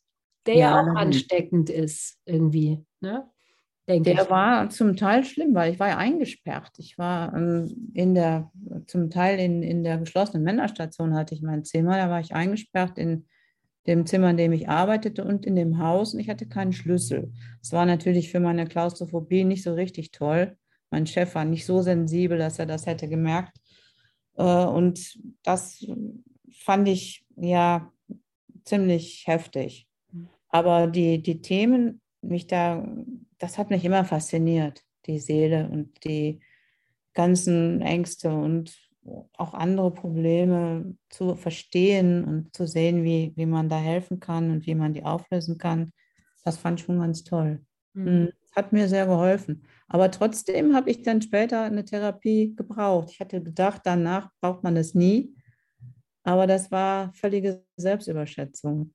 der ja, ja auch ansteckend ist irgendwie. Ne? denke Der ich. war zum Teil schlimm, weil ich war ja eingesperrt. Ich war ähm, in der, zum Teil in, in der geschlossenen Männerstation hatte ich mein Zimmer, da war ich eingesperrt in dem Zimmer, in dem ich arbeitete und in dem Haus und ich hatte keinen Schlüssel. Es war natürlich für meine Klaustrophobie nicht so richtig toll. Mein Chef war nicht so sensibel, dass er das hätte gemerkt. Äh, und das fand ich ja ziemlich heftig. Aber die, die Themen, mich da, das hat mich immer fasziniert, die Seele und die ganzen Ängste und auch andere Probleme zu verstehen und zu sehen, wie, wie man da helfen kann und wie man die auflösen kann. Das fand ich schon ganz toll. Mhm. Hat mir sehr geholfen. Aber trotzdem habe ich dann später eine Therapie gebraucht. Ich hatte gedacht, danach braucht man es nie. Aber das war völlige Selbstüberschätzung.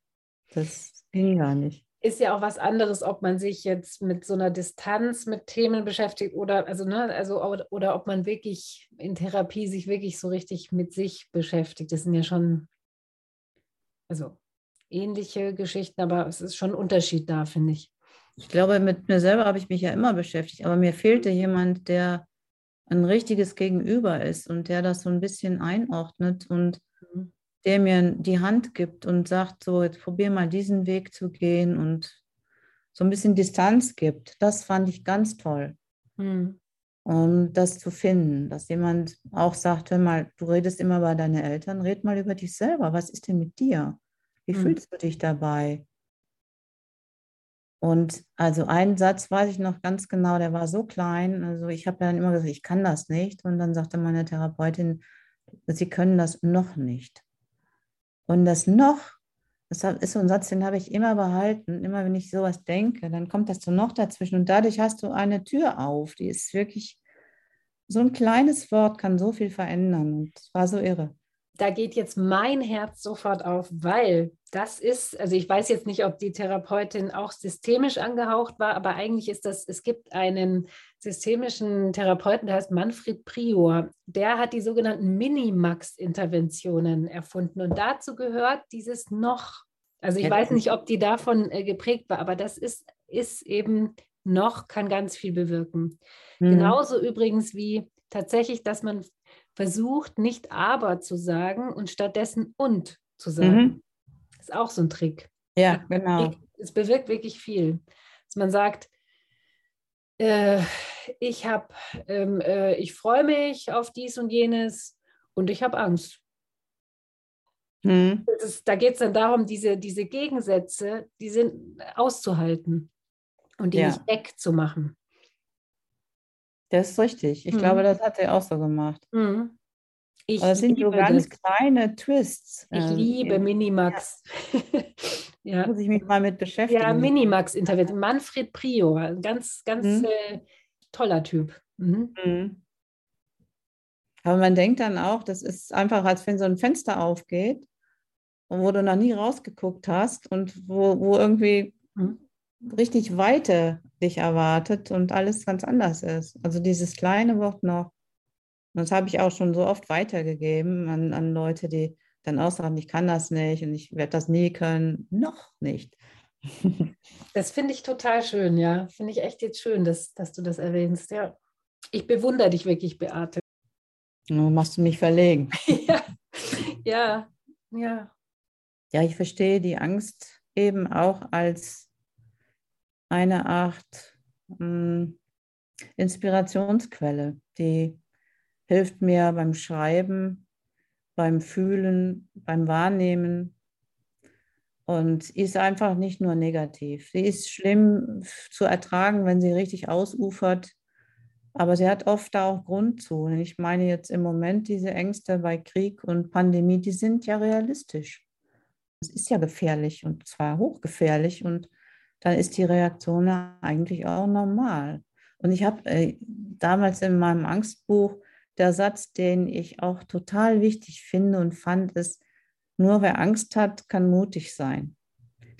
Das ging gar nicht ist ja auch was anderes, ob man sich jetzt mit so einer Distanz mit Themen beschäftigt oder also ne, also oder, ob man wirklich in Therapie sich wirklich so richtig mit sich beschäftigt. Das sind ja schon also ähnliche Geschichten, aber es ist schon ein Unterschied da, finde ich. Ich glaube, mit mir selber habe ich mich ja immer beschäftigt, aber mir fehlte jemand, der ein richtiges Gegenüber ist und der das so ein bisschen einordnet und der mir die Hand gibt und sagt, so, jetzt probier mal diesen Weg zu gehen und so ein bisschen Distanz gibt. Das fand ich ganz toll. Hm. Um das zu finden, dass jemand auch sagt, hör mal, du redest immer bei deinen Eltern, red mal über dich selber. Was ist denn mit dir? Wie hm. fühlst du dich dabei? Und also einen Satz weiß ich noch ganz genau, der war so klein. Also ich habe dann immer gesagt, ich kann das nicht. Und dann sagte meine Therapeutin, sie können das noch nicht. Und das noch, das ist so ein Satz, den habe ich immer behalten. Immer wenn ich sowas denke, dann kommt das so noch dazwischen. Und dadurch hast du eine Tür auf. Die ist wirklich, so ein kleines Wort kann so viel verändern. Und es war so irre da geht jetzt mein Herz sofort auf, weil das ist, also ich weiß jetzt nicht, ob die Therapeutin auch systemisch angehaucht war, aber eigentlich ist das, es gibt einen systemischen Therapeuten, der heißt Manfred Prior, der hat die sogenannten Minimax-Interventionen erfunden und dazu gehört dieses noch. Also ich weiß nicht, ob die davon äh, geprägt war, aber das ist, ist eben noch, kann ganz viel bewirken. Mhm. Genauso übrigens wie tatsächlich, dass man versucht, nicht aber zu sagen und stattdessen und zu sagen. Mhm. ist auch so ein Trick. Ja, genau. Es bewirkt wirklich viel. Dass man sagt, äh, ich habe, ähm, äh, ich freue mich auf dies und jenes und ich habe Angst. Mhm. Ist, da geht es dann darum, diese, diese Gegensätze, die sind auszuhalten und die ja. nicht wegzumachen. Das ist richtig. Ich mhm. glaube, das hat er auch so gemacht. Mhm. Ich das sind so ganz das. kleine Twists. Ich ähm, liebe Minimax. Ja. ja. Muss ich mich mal mit beschäftigen. Ja, Minimax-Intervention. Manfred Prio, ein ganz, ganz mhm. äh, toller Typ. Mhm. Mhm. Aber man denkt dann auch, das ist einfach, als wenn so ein Fenster aufgeht, wo du noch nie rausgeguckt hast und wo, wo irgendwie mhm. Richtig Weite dich erwartet und alles ganz anders ist. Also dieses kleine Wort noch. Das habe ich auch schon so oft weitergegeben an, an Leute, die dann auch sagen, ich kann das nicht und ich werde das nie können. Noch nicht. Das finde ich total schön, ja. Finde ich echt jetzt schön, dass, dass du das erwähnst. Ja. Ich bewundere dich wirklich, Beate. Du machst du mich verlegen. ja, ja, ja. Ja, ich verstehe die Angst eben auch als eine Art mh, hm, Inspirationsquelle, die hilft mir beim Schreiben, beim Fühlen, beim Wahrnehmen. Und ist einfach nicht nur negativ. Sie ist schlimm zu ertragen, wenn sie richtig ausufert. Aber sie hat oft da auch Grund zu. ich meine jetzt im Moment diese Ängste bei Krieg und Pandemie, die sind ja realistisch. Es ist ja gefährlich und zwar hochgefährlich. Und dann ist die Reaktion eigentlich auch normal. Und ich habe äh, damals in meinem Angstbuch der Satz, den ich auch total wichtig finde und fand, ist, nur wer Angst hat, kann mutig sein.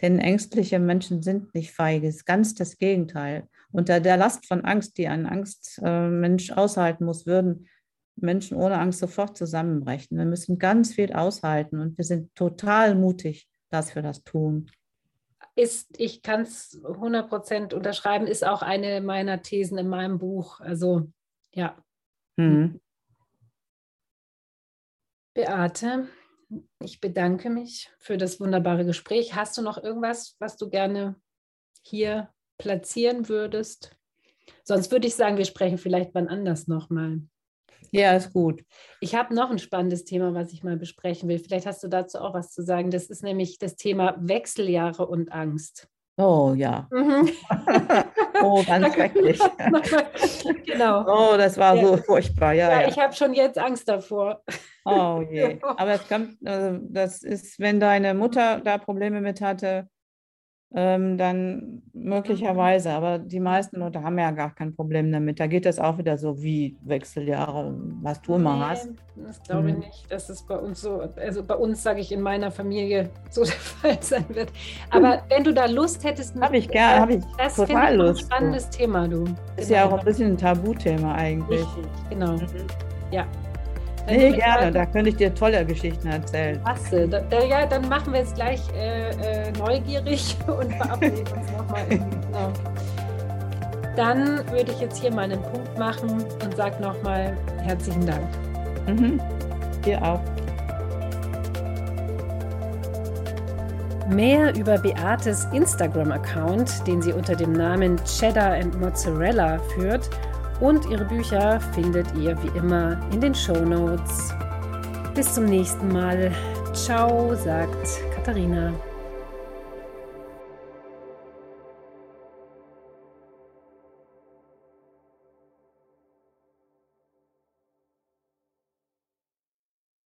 Denn ängstliche Menschen sind nicht feige, ist ganz das Gegenteil. Unter der Last von Angst, die ein Angstmensch aushalten muss, würden Menschen ohne Angst sofort zusammenbrechen. Wir müssen ganz viel aushalten und wir sind total mutig, dass wir das tun. Ist, ich kann es 100% unterschreiben, ist auch eine meiner Thesen in meinem Buch. Also ja. Mhm. Beate, ich bedanke mich für das wunderbare Gespräch. Hast du noch irgendwas, was du gerne hier platzieren würdest? Sonst würde ich sagen, wir sprechen vielleicht wann anders nochmal. Ja, ist gut. Ich habe noch ein spannendes Thema, was ich mal besprechen will. Vielleicht hast du dazu auch was zu sagen. Das ist nämlich das Thema Wechseljahre und Angst. Oh ja. Mhm. oh, ganz schrecklich. genau. Oh, das war ja. so furchtbar. Ja, ja, ja. ich habe schon jetzt Angst davor. Oh je. Aber es kommt, also das ist, wenn deine Mutter da Probleme mit hatte, ähm, dann möglicherweise, aber die meisten Leute haben ja gar kein Problem damit. Da geht das auch wieder so wie Wechseljahre, was du immer nee, hast. Das glaube ich hm. nicht, dass es bei uns so, also bei uns, sage ich, in meiner Familie so der Fall sein wird. Aber wenn du da Lust hättest, habe ich gerne, habe ich das total ich Lust. Ein spannendes. Thema, du. Ist genau. ja auch ein bisschen ein Tabuthema eigentlich. Richtig, genau. Mhm. Ja. Nee, gerne, da könnte ich dir tolle Geschichten erzählen. Klasse. Da, da, ja, dann machen wir es gleich äh, äh, neugierig und verabreden uns nochmal. Genau. Dann würde ich jetzt hier mal einen Punkt machen und sage nochmal herzlichen Dank. Mhm. Dir auch. Mehr über Beates Instagram-Account, den sie unter dem Namen Cheddar and Mozzarella führt, und ihre Bücher findet ihr wie immer in den Show Notes. Bis zum nächsten Mal. Ciao, sagt Katharina.